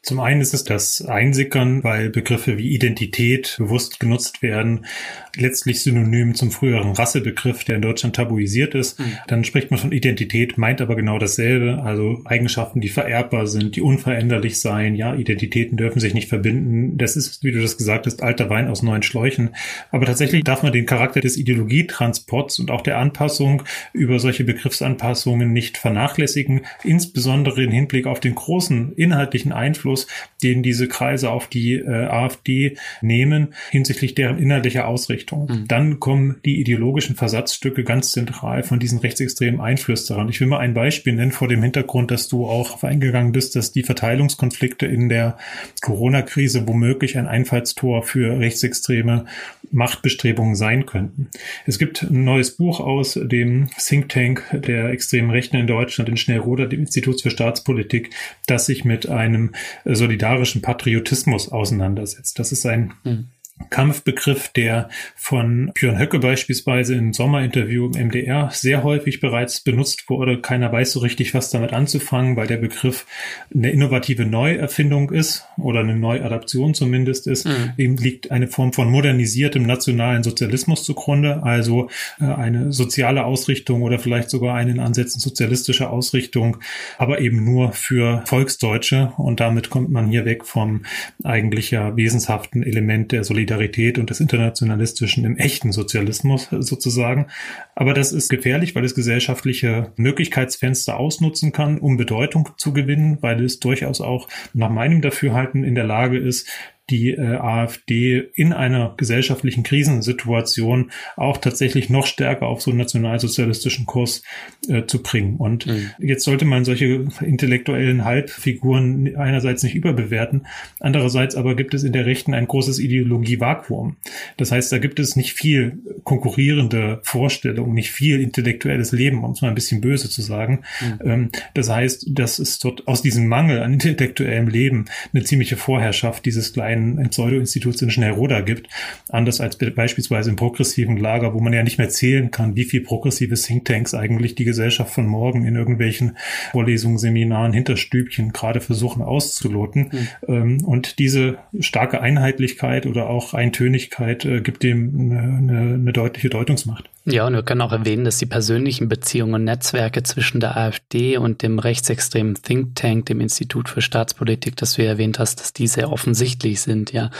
Zum einen ist es das Einsickern, weil Begriffe wie Identität bewusst genutzt werden, letztlich synonym zum früheren Rassebegriff, der in Deutschland tabuisiert ist. Mhm. Dann spricht man von Identität, meint aber genau dasselbe, also Eigenschaften, die vererbbar sind, die unveränderlich seien. Ja, Identitäten dürfen sich nicht verbinden. Das ist, wie du das gesagt hast, alter Wein aus neuen Schläuchen. Aber tatsächlich darf man den Charakter des Ideologietransports und auch der Anpassung über solche Begriffsanpassungen nicht vernachlässigen, insbesondere im Hinblick auf den großen inhaltlichen Einfluss, Einfluss, den diese Kreise auf die äh, AfD nehmen hinsichtlich deren inhaltlicher Ausrichtung. Mhm. Dann kommen die ideologischen Versatzstücke ganz zentral von diesen rechtsextremen Einflüsterern. Ich will mal ein Beispiel nennen vor dem Hintergrund, dass du auch eingegangen bist, dass die Verteilungskonflikte in der Corona-Krise womöglich ein Einfallstor für rechtsextreme Machtbestrebungen sein könnten. Es gibt ein neues Buch aus dem Think Tank der extremen Rechten in Deutschland in Schnellroder, dem Institut für Staatspolitik, das sich mit einem solidarischen Patriotismus auseinandersetzt. Das ist ein mhm Kampfbegriff, der von Björn Höcke beispielsweise im Sommerinterview im MDR sehr häufig bereits benutzt wurde. Keiner weiß so richtig, was damit anzufangen, weil der Begriff eine innovative Neuerfindung ist oder eine Neuadaption zumindest ist. Mhm. Ihm liegt eine Form von modernisiertem nationalen Sozialismus zugrunde, also äh, eine soziale Ausrichtung oder vielleicht sogar einen Ansätzen sozialistischer Ausrichtung, aber eben nur für Volksdeutsche und damit kommt man hier weg vom eigentlich ja wesenshaften Element der Solidarität Solidarität und des Internationalistischen im echten Sozialismus sozusagen. Aber das ist gefährlich, weil es gesellschaftliche Möglichkeitsfenster ausnutzen kann, um Bedeutung zu gewinnen, weil es durchaus auch nach meinem Dafürhalten in der Lage ist, die äh, AfD in einer gesellschaftlichen Krisensituation auch tatsächlich noch stärker auf so einen nationalsozialistischen Kurs äh, zu bringen. Und mhm. jetzt sollte man solche intellektuellen Halbfiguren einerseits nicht überbewerten, andererseits aber gibt es in der Rechten ein großes Ideologievakuum. Das heißt, da gibt es nicht viel konkurrierende Vorstellungen, nicht viel intellektuelles Leben, um es mal ein bisschen böse zu sagen. Mhm. Ähm, das heißt, dass es dort aus diesem Mangel an intellektuellem Leben eine ziemliche Vorherrschaft dieses kleinen ein, Pseudo-Institut in Schnellroda gibt. Anders als beispielsweise im progressiven Lager, wo man ja nicht mehr zählen kann, wie viel progressive Thinktanks eigentlich die Gesellschaft von morgen in irgendwelchen Vorlesungen, Seminaren, Hinterstübchen gerade versuchen auszuloten. Mhm. und diese starke Einheitlichkeit oder auch Eintönigkeit äh, gibt dem eine, eine, eine deutliche Deutungsmacht. Ja, und wir können auch erwähnen, dass die persönlichen Beziehungen und Netzwerke zwischen der AfD und dem rechtsextremen Think Tank, dem Institut für Staatspolitik, das du erwähnt hast, dass die sehr offensichtlich sind. Ja,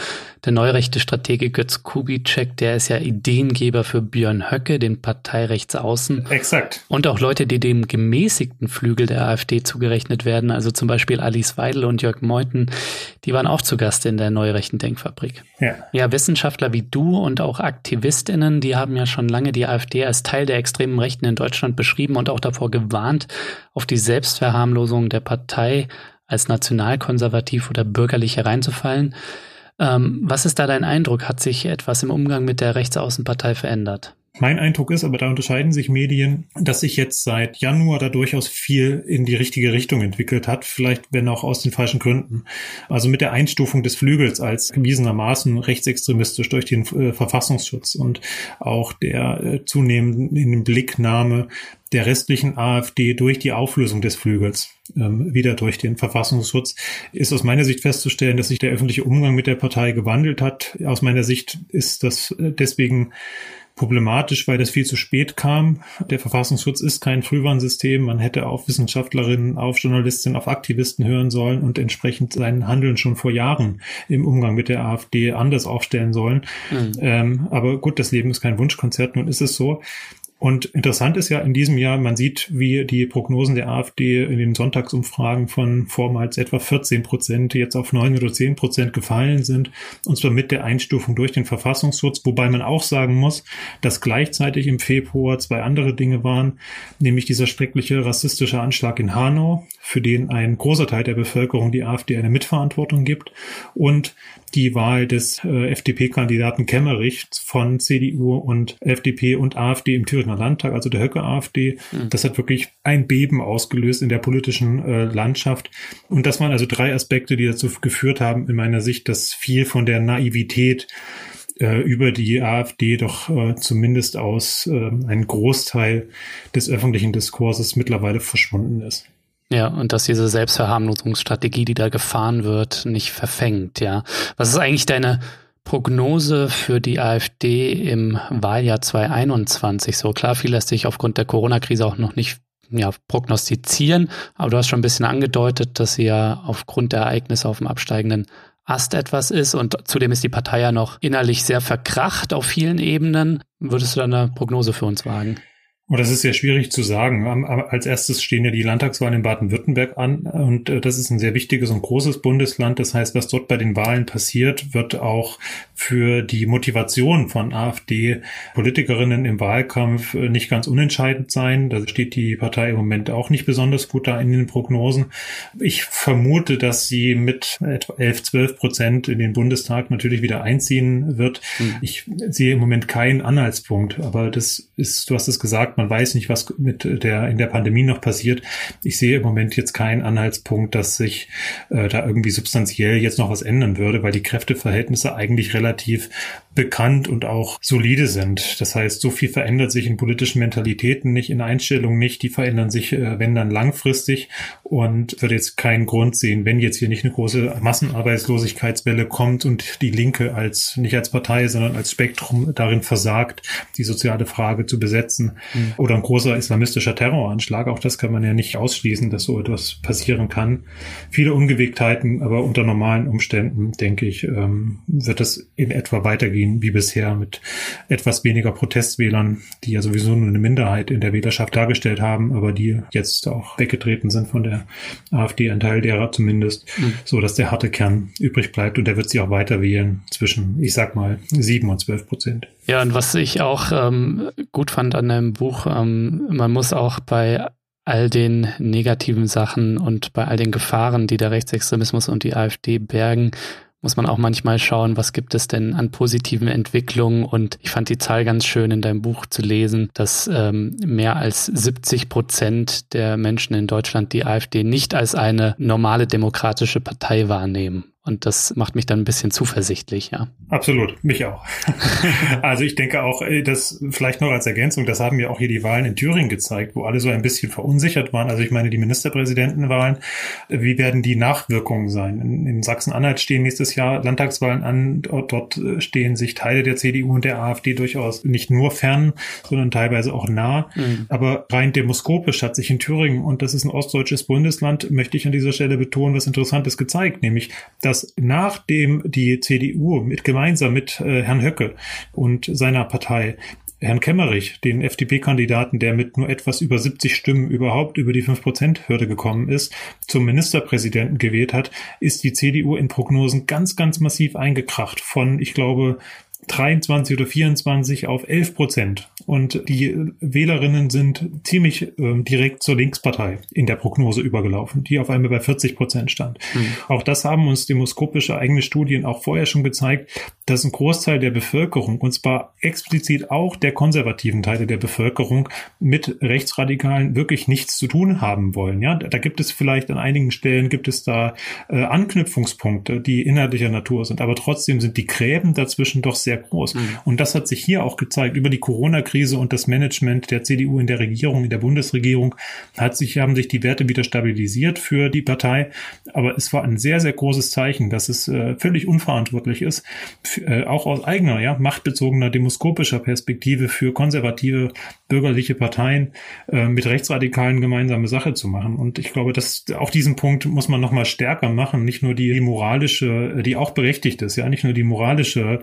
der neurechte Stratege Götz Kubitschek, der ist ja Ideengeber für Björn Höcke, den Parteirechtsaußen. Exakt. Und auch Leute, die dem gemäßigten Flügel der AfD zugerechnet werden, also zum Beispiel Alice Weidel und Jörg Meuthen, die waren auch zu Gast in der neurechten Denkfabrik. Ja. Ja, Wissenschaftler wie du und auch AktivistInnen, die haben ja schon lange die AfD als Teil der extremen Rechten in Deutschland beschrieben und auch davor gewarnt, auf die Selbstverharmlosung der Partei als nationalkonservativ oder bürgerlich hereinzufallen. Ähm, was ist da dein Eindruck? Hat sich etwas im Umgang mit der Rechtsaußenpartei verändert? Mein Eindruck ist, aber da unterscheiden sich Medien, dass sich jetzt seit Januar da durchaus viel in die richtige Richtung entwickelt hat, vielleicht wenn auch aus den falschen Gründen. Also mit der Einstufung des Flügels als gewiesenermaßen rechtsextremistisch durch den äh, Verfassungsschutz und auch der äh, zunehmenden Blicknahme der restlichen AfD durch die Auflösung des Flügels, ähm, wieder durch den Verfassungsschutz, ist aus meiner Sicht festzustellen, dass sich der öffentliche Umgang mit der Partei gewandelt hat. Aus meiner Sicht ist das äh, deswegen problematisch, weil das viel zu spät kam. Der Verfassungsschutz ist kein Frühwarnsystem. Man hätte auf Wissenschaftlerinnen, auf Journalistinnen, auf Aktivisten hören sollen und entsprechend sein Handeln schon vor Jahren im Umgang mit der AfD anders aufstellen sollen. Mhm. Ähm, aber gut, das Leben ist kein Wunschkonzert. Nun ist es so. Und interessant ist ja in diesem Jahr, man sieht, wie die Prognosen der AfD in den Sonntagsumfragen von vormals etwa 14 Prozent jetzt auf 9 oder 10 Prozent gefallen sind. Und zwar mit der Einstufung durch den Verfassungsschutz, wobei man auch sagen muss, dass gleichzeitig im Februar zwei andere Dinge waren, nämlich dieser schreckliche rassistische Anschlag in Hanau, für den ein großer Teil der Bevölkerung die AfD eine Mitverantwortung gibt und die Wahl des äh, FDP-Kandidaten Kemmerich von CDU und FDP und AfD im Thüringer Landtag, also der Höcke-AfD. Mhm. Das hat wirklich ein Beben ausgelöst in der politischen äh, Landschaft. Und das waren also drei Aspekte, die dazu geführt haben, in meiner Sicht, dass viel von der Naivität äh, über die AfD doch äh, zumindest aus äh, einem Großteil des öffentlichen Diskurses mittlerweile verschwunden ist. Ja, und dass diese Selbstverharmlosungsstrategie, die da gefahren wird, nicht verfängt, ja. Was ist eigentlich deine Prognose für die AfD im Wahljahr 2021? So klar, viel lässt sich aufgrund der Corona-Krise auch noch nicht ja, prognostizieren, aber du hast schon ein bisschen angedeutet, dass sie ja aufgrund der Ereignisse auf dem absteigenden Ast etwas ist und zudem ist die Partei ja noch innerlich sehr verkracht auf vielen Ebenen. Würdest du da eine Prognose für uns wagen? Und das ist sehr schwierig zu sagen. Als erstes stehen ja die Landtagswahlen in Baden-Württemberg an und äh, das ist ein sehr wichtiges und großes Bundesland. Das heißt, was dort bei den Wahlen passiert, wird auch für die Motivation von AfD-Politikerinnen im Wahlkampf äh, nicht ganz unentscheidend sein. Da steht die Partei im Moment auch nicht besonders gut da in den Prognosen. Ich vermute, dass sie mit etwa 11, 12 Prozent in den Bundestag natürlich wieder einziehen wird. Mhm. Ich sehe im Moment keinen Anhaltspunkt, aber das ist, du hast es gesagt, man weiß nicht, was mit der in der Pandemie noch passiert. Ich sehe im Moment jetzt keinen Anhaltspunkt, dass sich äh, da irgendwie substanziell jetzt noch was ändern würde, weil die Kräfteverhältnisse eigentlich relativ bekannt und auch solide sind. Das heißt, so viel verändert sich in politischen Mentalitäten nicht, in Einstellungen nicht. Die verändern sich, äh, wenn dann langfristig und würde jetzt keinen Grund sehen, wenn jetzt hier nicht eine große Massenarbeitslosigkeitswelle kommt und die Linke als nicht als Partei, sondern als Spektrum darin versagt, die soziale Frage zu besetzen mhm. oder ein großer islamistischer Terroranschlag. Auch das kann man ja nicht ausschließen, dass so etwas passieren kann. Viele Ungewegtheiten, aber unter normalen Umständen, denke ich, ähm, wird das in etwa weitergehen wie bisher mit etwas weniger Protestwählern, die ja sowieso nur eine Minderheit in der Wählerschaft dargestellt haben, aber die jetzt auch weggetreten sind von der AfD, ein Teil derer zumindest, mhm. so dass der harte Kern übrig bleibt und der wird sich auch weiter wählen zwischen, ich sag mal, sieben und zwölf Prozent. Ja, und was ich auch ähm, gut fand an deinem Buch, ähm, man muss auch bei all den negativen Sachen und bei all den Gefahren, die der Rechtsextremismus und die AfD bergen, muss man auch manchmal schauen, was gibt es denn an positiven Entwicklungen. Und ich fand die Zahl ganz schön in deinem Buch zu lesen, dass ähm, mehr als 70 Prozent der Menschen in Deutschland die AfD nicht als eine normale demokratische Partei wahrnehmen. Und das macht mich dann ein bisschen zuversichtlich, ja. Absolut, mich auch. also ich denke auch, äh, das vielleicht noch als Ergänzung, das haben ja auch hier die Wahlen in Thüringen gezeigt, wo alle so ein bisschen verunsichert waren. Also ich meine, die Ministerpräsidentenwahlen, wie werden die Nachwirkungen sein? In, in Sachsen-Anhalt stehen nächstes Jahr Landtagswahlen an. Dort, dort äh, stehen sich Teile der CDU und der AfD durchaus nicht nur fern, sondern teilweise auch nah. Mhm. Aber rein demoskopisch hat sich in Thüringen, und das ist ein ostdeutsches Bundesland, möchte ich an dieser Stelle betonen, was Interessantes gezeigt, nämlich, dass dass nachdem die CDU mit gemeinsam mit äh, Herrn Höcke und seiner Partei Herrn Kemmerich, den FDP-Kandidaten, der mit nur etwas über 70 Stimmen überhaupt über die 5-Prozent-Hürde gekommen ist, zum Ministerpräsidenten gewählt hat, ist die CDU in Prognosen ganz, ganz massiv eingekracht von, ich glaube, 23 oder 24 auf 11 Prozent. Und die Wählerinnen sind ziemlich äh, direkt zur Linkspartei in der Prognose übergelaufen, die auf einmal bei 40 Prozent stand. Mhm. Auch das haben uns demoskopische eigene Studien auch vorher schon gezeigt, dass ein Großteil der Bevölkerung, und zwar explizit auch der konservativen Teile der Bevölkerung, mit Rechtsradikalen wirklich nichts zu tun haben wollen. Ja, da gibt es vielleicht an einigen Stellen gibt es da äh, Anknüpfungspunkte, die inhaltlicher Natur sind, aber trotzdem sind die Gräben dazwischen doch sehr groß. Mhm. Und das hat sich hier auch gezeigt über die Corona-Krise und das Management der CDU in der Regierung, in der Bundesregierung, hat sich, haben sich die Werte wieder stabilisiert für die Partei. Aber es war ein sehr, sehr großes Zeichen, dass es äh, völlig unverantwortlich ist, äh, auch aus eigener, ja, machtbezogener, demoskopischer Perspektive für konservative bürgerliche Parteien äh, mit Rechtsradikalen gemeinsame Sache zu machen. Und ich glaube, dass auch diesen Punkt muss man nochmal stärker machen, nicht nur die, die moralische, die auch berechtigt ist, ja, nicht nur die moralische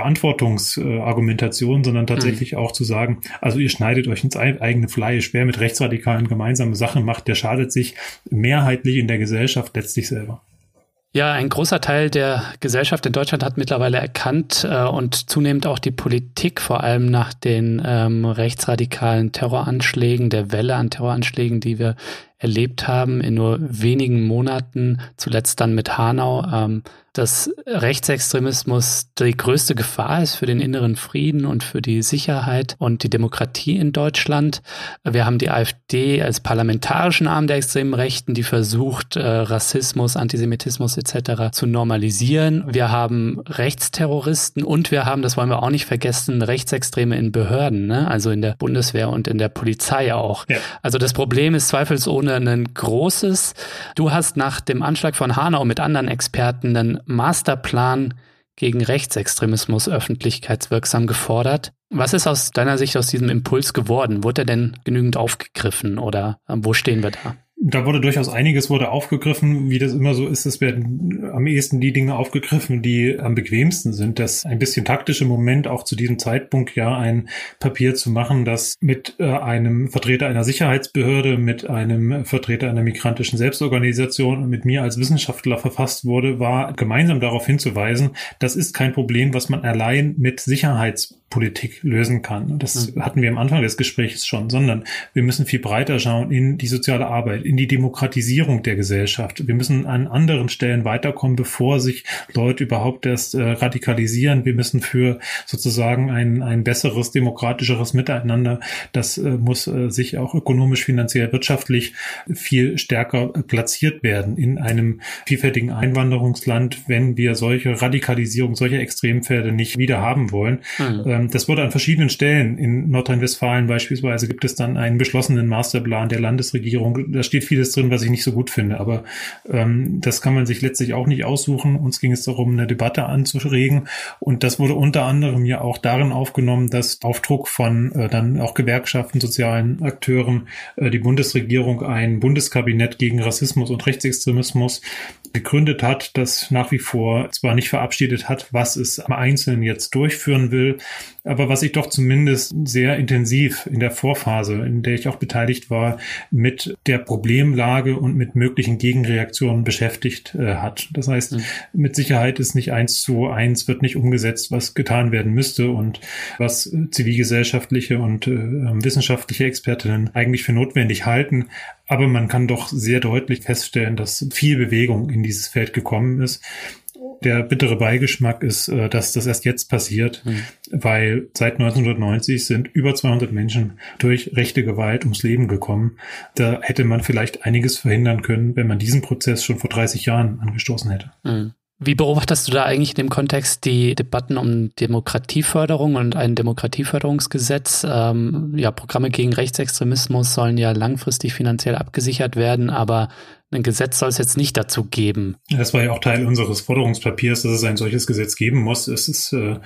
Verantwortungsargumentation, sondern tatsächlich mhm. auch zu sagen, also ihr schneidet euch ins eigene Fleisch. Wer mit Rechtsradikalen gemeinsame Sachen macht, der schadet sich mehrheitlich in der Gesellschaft letztlich selber. Ja, ein großer Teil der Gesellschaft in Deutschland hat mittlerweile erkannt äh, und zunehmend auch die Politik, vor allem nach den ähm, rechtsradikalen Terroranschlägen, der Welle an Terroranschlägen, die wir erlebt haben in nur wenigen Monaten, zuletzt dann mit Hanau, ähm, dass Rechtsextremismus die größte Gefahr ist für den inneren Frieden und für die Sicherheit und die Demokratie in Deutschland. Wir haben die AfD als parlamentarischen Arm der extremen Rechten, die versucht, äh, Rassismus, Antisemitismus etc. zu normalisieren. Wir haben Rechtsterroristen und wir haben, das wollen wir auch nicht vergessen, Rechtsextreme in Behörden, ne? also in der Bundeswehr und in der Polizei auch. Ja. Also das Problem ist zweifelsohne ein großes. Du hast nach dem Anschlag von Hanau mit anderen Experten Masterplan gegen Rechtsextremismus öffentlichkeitswirksam gefordert. Was ist aus deiner Sicht aus diesem Impuls geworden? Wurde er denn genügend aufgegriffen oder wo stehen wir da? Da wurde durchaus einiges wurde aufgegriffen, wie das immer so ist. Es werden am ehesten die Dinge aufgegriffen, die am bequemsten sind. Das ein bisschen taktische Moment auch zu diesem Zeitpunkt ja ein Papier zu machen, das mit äh, einem Vertreter einer Sicherheitsbehörde, mit einem Vertreter einer migrantischen Selbstorganisation und mit mir als Wissenschaftler verfasst wurde, war gemeinsam darauf hinzuweisen, das ist kein Problem, was man allein mit Sicherheits Politik lösen kann. Das mhm. hatten wir am Anfang des Gesprächs schon, sondern wir müssen viel breiter schauen in die soziale Arbeit, in die Demokratisierung der Gesellschaft. Wir müssen an anderen Stellen weiterkommen, bevor sich Leute überhaupt erst äh, radikalisieren. Wir müssen für sozusagen ein, ein besseres, demokratischeres Miteinander, das äh, muss äh, sich auch ökonomisch, finanziell, wirtschaftlich viel stärker platziert werden in einem vielfältigen Einwanderungsland, wenn wir solche Radikalisierung, solche Extremfälle nicht wieder haben wollen. Mhm. Ähm, das wurde an verschiedenen Stellen in Nordrhein-Westfalen beispielsweise gibt es dann einen beschlossenen Masterplan der Landesregierung. Da steht vieles drin, was ich nicht so gut finde, aber ähm, das kann man sich letztlich auch nicht aussuchen. Uns ging es darum, eine Debatte anzuregen und das wurde unter anderem ja auch darin aufgenommen, dass auf Druck von äh, dann auch Gewerkschaften, sozialen Akteuren äh, die Bundesregierung ein Bundeskabinett gegen Rassismus und Rechtsextremismus gegründet hat, das nach wie vor zwar nicht verabschiedet hat, was es am Einzelnen jetzt durchführen will, aber was ich doch zumindest sehr intensiv in der Vorphase, in der ich auch beteiligt war, mit der Problemlage und mit möglichen Gegenreaktionen beschäftigt äh, hat. Das heißt, mhm. mit Sicherheit ist nicht eins zu eins, wird nicht umgesetzt, was getan werden müsste und was zivilgesellschaftliche und äh, wissenschaftliche Expertinnen eigentlich für notwendig halten. Aber man kann doch sehr deutlich feststellen, dass viel Bewegung in dieses Feld gekommen ist. Der bittere Beigeschmack ist, äh, dass das erst jetzt passiert, mhm. weil seit 1990 sind über 200 Menschen durch rechte Gewalt ums Leben gekommen. Da hätte man vielleicht einiges verhindern können, wenn man diesen Prozess schon vor 30 Jahren angestoßen hätte. Mhm. Wie beobachtest du da eigentlich in dem Kontext die Debatten um Demokratieförderung und ein Demokratieförderungsgesetz? Ähm, ja, Programme gegen Rechtsextremismus sollen ja langfristig finanziell abgesichert werden, aber ein Gesetz soll es jetzt nicht dazu geben. Das war ja auch Teil unseres Forderungspapiers, dass es ein solches Gesetz geben muss. Es ist äh,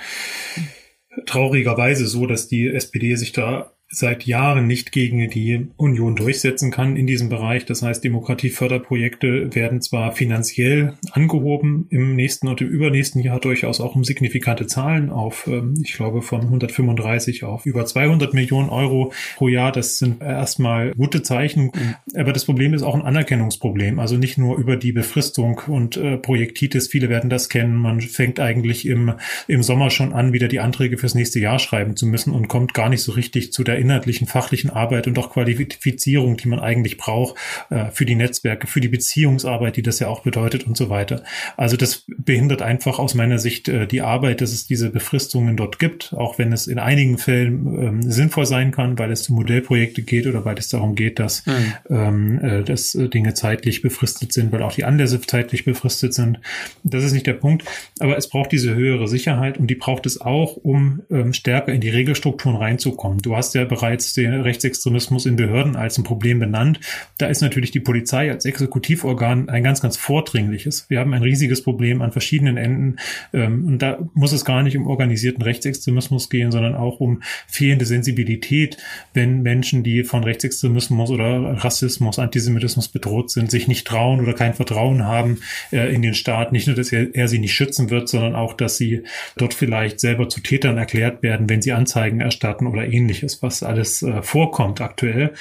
traurigerweise so, dass die SPD sich da seit Jahren nicht gegen die Union durchsetzen kann in diesem Bereich. Das heißt, Demokratieförderprojekte werden zwar finanziell angehoben im nächsten und im übernächsten Jahr durchaus auch um signifikante Zahlen auf, ähm, ich glaube, von 135 auf über 200 Millionen Euro pro Jahr. Das sind erstmal gute Zeichen. Mhm. Aber das Problem ist auch ein Anerkennungsproblem. Also nicht nur über die Befristung und äh, Projektitis. Viele werden das kennen. Man fängt eigentlich im, im Sommer schon an, wieder die Anträge fürs nächste Jahr schreiben zu müssen und kommt gar nicht so richtig zu der inhaltlichen, fachlichen Arbeit und auch Qualifizierung, die man eigentlich braucht äh, für die Netzwerke, für die Beziehungsarbeit, die das ja auch bedeutet und so weiter. Also das behindert einfach aus meiner Sicht äh, die Arbeit, dass es diese Befristungen dort gibt, auch wenn es in einigen Fällen ähm, sinnvoll sein kann, weil es um Modellprojekte geht oder weil es darum geht, dass, mhm. ähm, äh, dass äh, Dinge zeitlich befristet sind, weil auch die Anlässe zeitlich befristet sind. Das ist nicht der Punkt, aber es braucht diese höhere Sicherheit und die braucht es auch, um ähm, stärker in die Regelstrukturen reinzukommen. Du hast ja bereits den Rechtsextremismus in Behörden als ein Problem benannt. Da ist natürlich die Polizei als Exekutivorgan ein ganz, ganz vordringliches. Wir haben ein riesiges Problem an verschiedenen Enden. Ähm, und da muss es gar nicht um organisierten Rechtsextremismus gehen, sondern auch um fehlende Sensibilität, wenn Menschen, die von Rechtsextremismus oder Rassismus, Antisemitismus bedroht sind, sich nicht trauen oder kein Vertrauen haben äh, in den Staat. Nicht nur, dass er, er sie nicht schützen wird, sondern auch, dass sie dort vielleicht selber zu Tätern erklärt werden, wenn sie Anzeigen erstatten oder ähnliches, was alles äh, vorkommt aktuell.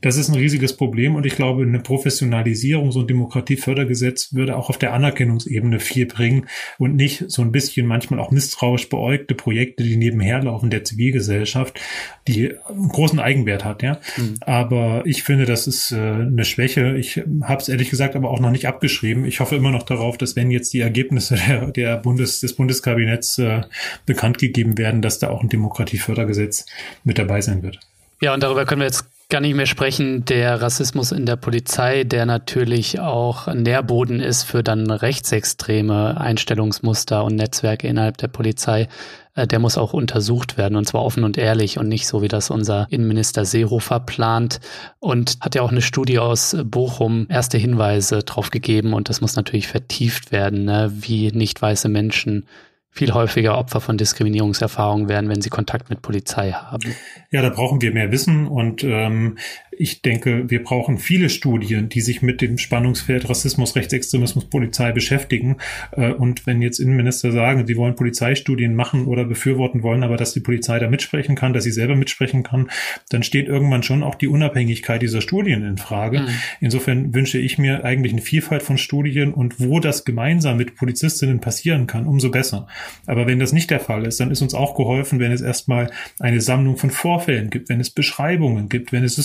Das ist ein riesiges Problem und ich glaube, eine Professionalisierung, so ein Demokratiefördergesetz würde auch auf der Anerkennungsebene viel bringen und nicht so ein bisschen manchmal auch misstrauisch beäugte Projekte, die nebenher laufen der Zivilgesellschaft, die einen großen Eigenwert hat, ja. Mhm. Aber ich finde, das ist äh, eine Schwäche. Ich habe es ehrlich gesagt aber auch noch nicht abgeschrieben. Ich hoffe immer noch darauf, dass wenn jetzt die Ergebnisse der, der Bundes, des Bundeskabinetts äh, bekannt gegeben werden, dass da auch ein Demokratiefördergesetz mit dabei sein wird. Ja, und darüber können wir jetzt gar nicht mehr sprechen. Der Rassismus in der Polizei, der natürlich auch Nährboden ist für dann rechtsextreme Einstellungsmuster und Netzwerke innerhalb der Polizei, äh, der muss auch untersucht werden und zwar offen und ehrlich und nicht so, wie das unser Innenminister Seehofer plant und hat ja auch eine Studie aus Bochum erste Hinweise drauf gegeben und das muss natürlich vertieft werden, ne? wie nicht weiße Menschen viel häufiger Opfer von Diskriminierungserfahrungen werden, wenn sie Kontakt mit Polizei haben. Ja, da brauchen wir mehr Wissen und ähm, Ich denke, wir brauchen viele Studien, die sich mit dem Spannungsfeld Rassismus, Rechtsextremismus, Polizei beschäftigen. Äh, und wenn jetzt Innenminister sagen, sie wollen Polizeistudien machen oder befürworten wollen, aber dass die Polizei da mitsprechen kann, dass sie selber mitsprechen kann, dann steht irgendwann schon auch die Unabhängigkeit dieser Studien in Frage. Mhm. Insofern wünsche ich mir eigentlich eine Vielfalt von Studien und wo das gemeinsam mit Polizistinnen passieren kann, umso besser. Aber wenn das nicht der Fall ist, dann ist uns auch geholfen, wenn es erstmal eine Sammlung von Vorfällen gibt, wenn es Beschreibungen gibt, wenn es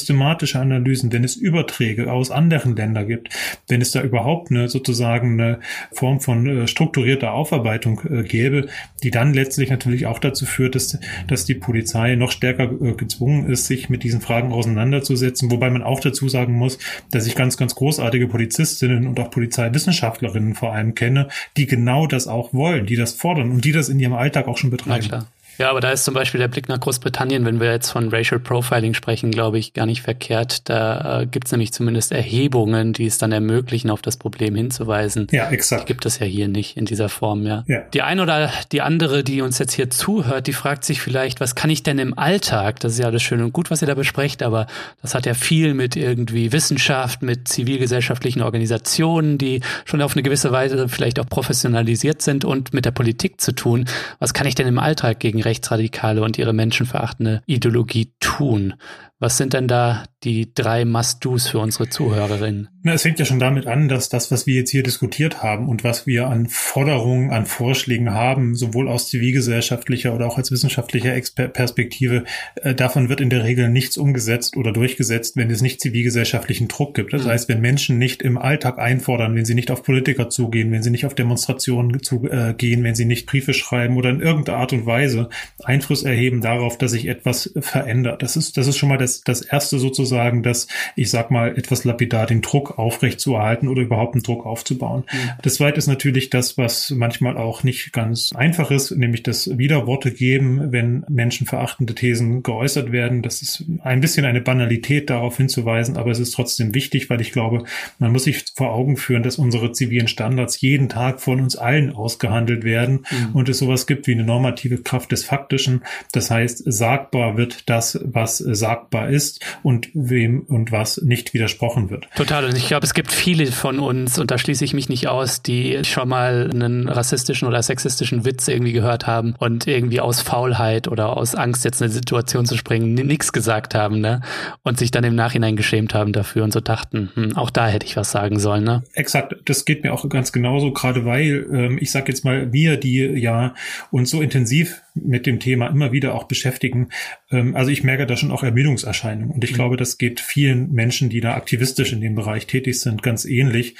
systematische Analysen, wenn es Überträge aus anderen Ländern gibt, wenn es da überhaupt eine sozusagen eine Form von äh, strukturierter Aufarbeitung äh, gäbe, die dann letztlich natürlich auch dazu führt, dass, dass die Polizei noch stärker äh, gezwungen ist, sich mit diesen Fragen auseinanderzusetzen. Wobei man auch dazu sagen muss, dass ich ganz, ganz großartige Polizistinnen und auch Polizeiwissenschaftlerinnen vor allem kenne, die genau das auch wollen, die das fordern und die das in ihrem Alltag auch schon betreiben. Ja, aber da ist zum Beispiel der Blick nach Großbritannien, wenn wir jetzt von Racial Profiling sprechen, glaube ich, gar nicht verkehrt. Da äh, gibt es nämlich zumindest Erhebungen, die es dann ermöglichen, auf das Problem hinzuweisen. Ja, exakt. Die gibt es ja hier nicht in dieser Form, ja. ja. Die eine oder die andere, die uns jetzt hier zuhört, die fragt sich vielleicht, was kann ich denn im Alltag? Das ist ja alles schön und gut, was ihr da besprecht, aber das hat ja viel mit irgendwie Wissenschaft, mit zivilgesellschaftlichen Organisationen, die schon auf eine gewisse Weise vielleicht auch professionalisiert sind und mit der Politik zu tun. Was kann ich denn im Alltag gegen Rechtsradikale und ihre menschenverachtende Ideologie tun. Was sind denn da die drei Must-Dos für unsere Zuhörerinnen? Na, es fängt ja schon damit an, dass das, was wir jetzt hier diskutiert haben und was wir an Forderungen, an Vorschlägen haben, sowohl aus zivilgesellschaftlicher oder auch als wissenschaftlicher Exper Perspektive, äh, davon wird in der Regel nichts umgesetzt oder durchgesetzt, wenn es nicht zivilgesellschaftlichen Druck gibt. Das mhm. heißt, wenn Menschen nicht im Alltag einfordern, wenn sie nicht auf Politiker zugehen, wenn sie nicht auf Demonstrationen zu, äh, gehen, wenn sie nicht Briefe schreiben oder in irgendeiner Art und Weise Einfluss erheben darauf, dass sich etwas verändert. Das ist, das ist schon mal das, das erste sozusagen, dass ich sag mal etwas lapidar den Druck aufrecht zu erhalten oder überhaupt einen Druck aufzubauen. Mhm. Das zweite ist natürlich das, was manchmal auch nicht ganz einfach ist, nämlich das Widerworte geben, wenn menschenverachtende Thesen geäußert werden. Das ist ein bisschen eine Banalität darauf hinzuweisen, aber es ist trotzdem wichtig, weil ich glaube, man muss sich vor Augen führen, dass unsere zivilen Standards jeden Tag von uns allen ausgehandelt werden mhm. und es sowas gibt wie eine normative Kraft des Faktischen. Das heißt, sagbar wird das, was sagbar ist und wem und was nicht widersprochen wird. Total. Und ich glaube, es gibt viele von uns, und da schließe ich mich nicht aus, die schon mal einen rassistischen oder sexistischen Witz irgendwie gehört haben und irgendwie aus Faulheit oder aus Angst, jetzt in eine Situation zu springen, nichts gesagt haben, ne? Und sich dann im Nachhinein geschämt haben dafür und so dachten, hm, auch da hätte ich was sagen sollen, ne? Exakt. Das geht mir auch ganz genauso, gerade weil, ähm, ich sag jetzt mal, wir, die ja uns so intensiv mit dem Thema immer wieder auch beschäftigen. Ähm, also ich merke da schon auch Ermüdungserscheinungen. Und ich mhm. glaube, das geht vielen Menschen, die da aktivistisch in dem Bereich tätig sind, ganz ähnlich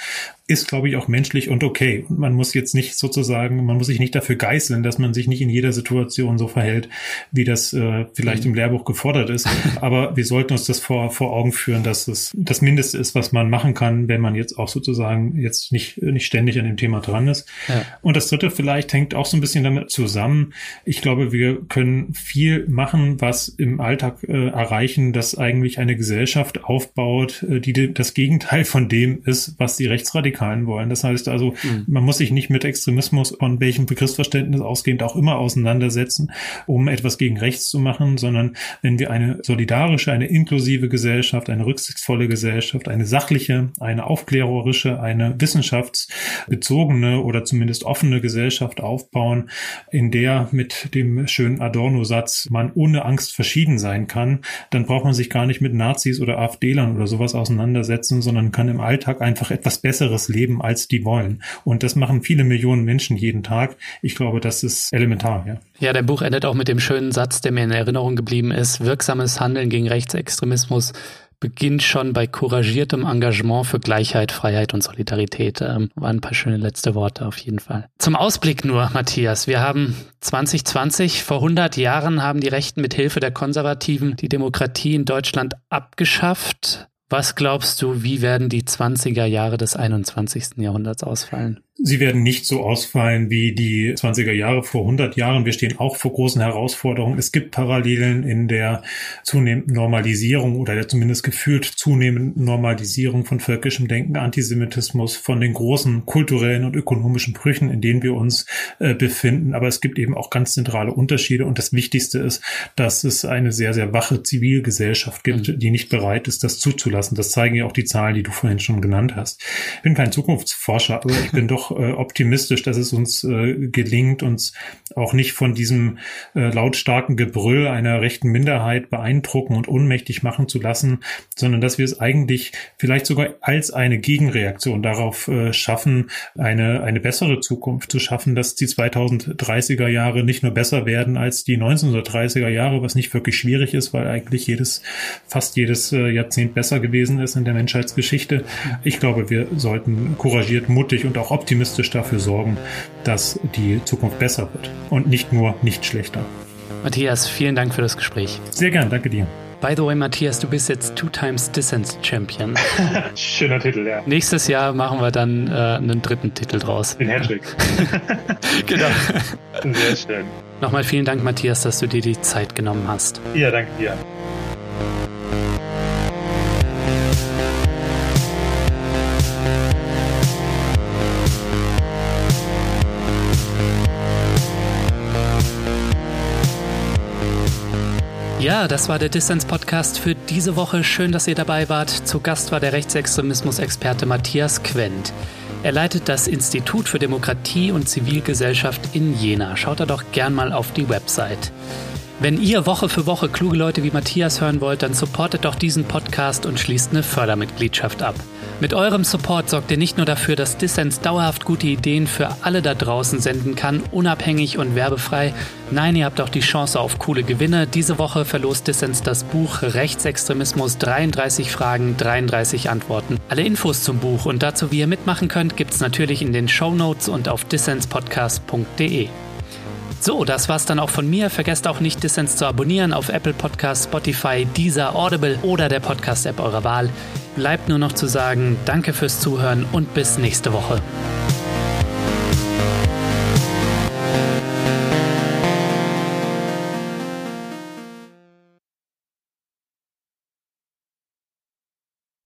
ist, glaube ich, auch menschlich und okay. Und man muss jetzt nicht sozusagen, man muss sich nicht dafür geißeln, dass man sich nicht in jeder Situation so verhält, wie das äh, vielleicht mhm. im Lehrbuch gefordert ist. Aber wir sollten uns das vor, vor Augen führen, dass es das Mindeste ist, was man machen kann, wenn man jetzt auch sozusagen jetzt nicht, nicht ständig an dem Thema dran ist. Ja. Und das dritte vielleicht hängt auch so ein bisschen damit zusammen. Ich glaube, wir können viel machen, was im Alltag äh, erreichen, dass eigentlich eine Gesellschaft aufbaut, äh, die das Gegenteil von dem ist, was die Rechtsradikalen Radikalen wollen. Das heißt also, mhm. man muss sich nicht mit Extremismus von welchem Begriffsverständnis ausgehend auch immer auseinandersetzen, um etwas gegen rechts zu machen, sondern wenn wir eine solidarische, eine inklusive Gesellschaft, eine rücksichtsvolle Gesellschaft, eine sachliche, eine aufklärerische, eine wissenschaftsbezogene oder zumindest offene Gesellschaft aufbauen, in der mit dem schönen Adorno-Satz man ohne Angst verschieden sein kann, dann braucht man sich gar nicht mit Nazis oder AfD-Lern oder sowas auseinandersetzen, sondern kann im Alltag einfach etwas Besseres leben, als die wollen. Und das machen viele Millionen Menschen jeden Tag. Ich glaube, das ist elementar, ja. Ja, dein Buch endet auch mit dem schönen Satz, der mir in Erinnerung geblieben ist. Wirksames Handeln gegen Rechtsextremismus beginnt schon bei couragiertem Engagement für Gleichheit, Freiheit und Solidarität. Ähm, waren ein paar schöne letzte Worte auf jeden Fall. Zum Ausblick nur, Matthias. Wir haben 2020, vor 100 Jahren haben die Rechten mit Hilfe der Konservativen die Demokratie in Deutschland abgeschafft. Was glaubst du, wie werden die 20er Jahre des 21. Jahrhunderts ausfallen? Sie werden nicht so ausfallen wie die 20er Jahre vor 100 Jahren. Wir stehen auch vor großen Herausforderungen. Es gibt Parallelen in der zunehmenden Normalisierung oder der zumindest gefühlt zunehmenden Normalisierung von völkischem Denken, Antisemitismus, von den großen kulturellen und ökonomischen Brüchen, in denen wir uns äh, befinden. Aber es gibt eben auch ganz zentrale Unterschiede. Und das Wichtigste ist, dass es eine sehr, sehr wache Zivilgesellschaft gibt, mhm. die nicht bereit ist, das zuzulassen. Das zeigen ja auch die Zahlen, die du vorhin schon genannt hast. Ich bin kein Zukunftsforscher, aber ich bin doch äh, optimistisch, dass es uns äh, gelingt, uns auch nicht von diesem äh, lautstarken Gebrüll einer rechten Minderheit beeindrucken und ohnmächtig machen zu lassen, sondern dass wir es eigentlich vielleicht sogar als eine Gegenreaktion darauf äh, schaffen, eine, eine bessere Zukunft zu schaffen, dass die 2030er Jahre nicht nur besser werden als die 1930er Jahre, was nicht wirklich schwierig ist, weil eigentlich jedes, fast jedes äh, Jahrzehnt besser gewesen ist in der Menschheitsgeschichte. Ich glaube, wir sollten couragiert, mutig und auch optimistisch dafür sorgen, dass die Zukunft besser wird und nicht nur nicht schlechter. Matthias, vielen Dank für das Gespräch. Sehr gern, danke dir. By the way, Matthias, du bist jetzt Two Times Distance Champion. Schöner Titel, ja. Nächstes Jahr machen wir dann äh, einen dritten Titel draus. Den Hattrick. genau. Sehr schön. Nochmal vielen Dank, Matthias, dass du dir die Zeit genommen hast. Ja, danke dir. Ja, das war der Dissens-Podcast für diese Woche. Schön, dass ihr dabei wart. Zu Gast war der Rechtsextremismus-Experte Matthias Quent. Er leitet das Institut für Demokratie und Zivilgesellschaft in Jena. Schaut da doch gern mal auf die Website. Wenn ihr Woche für Woche kluge Leute wie Matthias hören wollt, dann supportet doch diesen Podcast und schließt eine Fördermitgliedschaft ab. Mit eurem Support sorgt ihr nicht nur dafür, dass Dissens dauerhaft gute Ideen für alle da draußen senden kann, unabhängig und werbefrei. Nein, ihr habt auch die Chance auf coole Gewinne. Diese Woche verlost Dissens das Buch Rechtsextremismus 33 Fragen, 33 Antworten. Alle Infos zum Buch und dazu, wie ihr mitmachen könnt, gibt's natürlich in den Show Notes und auf dissenspodcast.de. So, das war's dann auch von mir. Vergesst auch nicht, Dissens zu abonnieren auf Apple Podcasts, Spotify, Deezer, Audible oder der Podcast-App eurer Wahl. Bleibt nur noch zu sagen, danke fürs Zuhören und bis nächste Woche.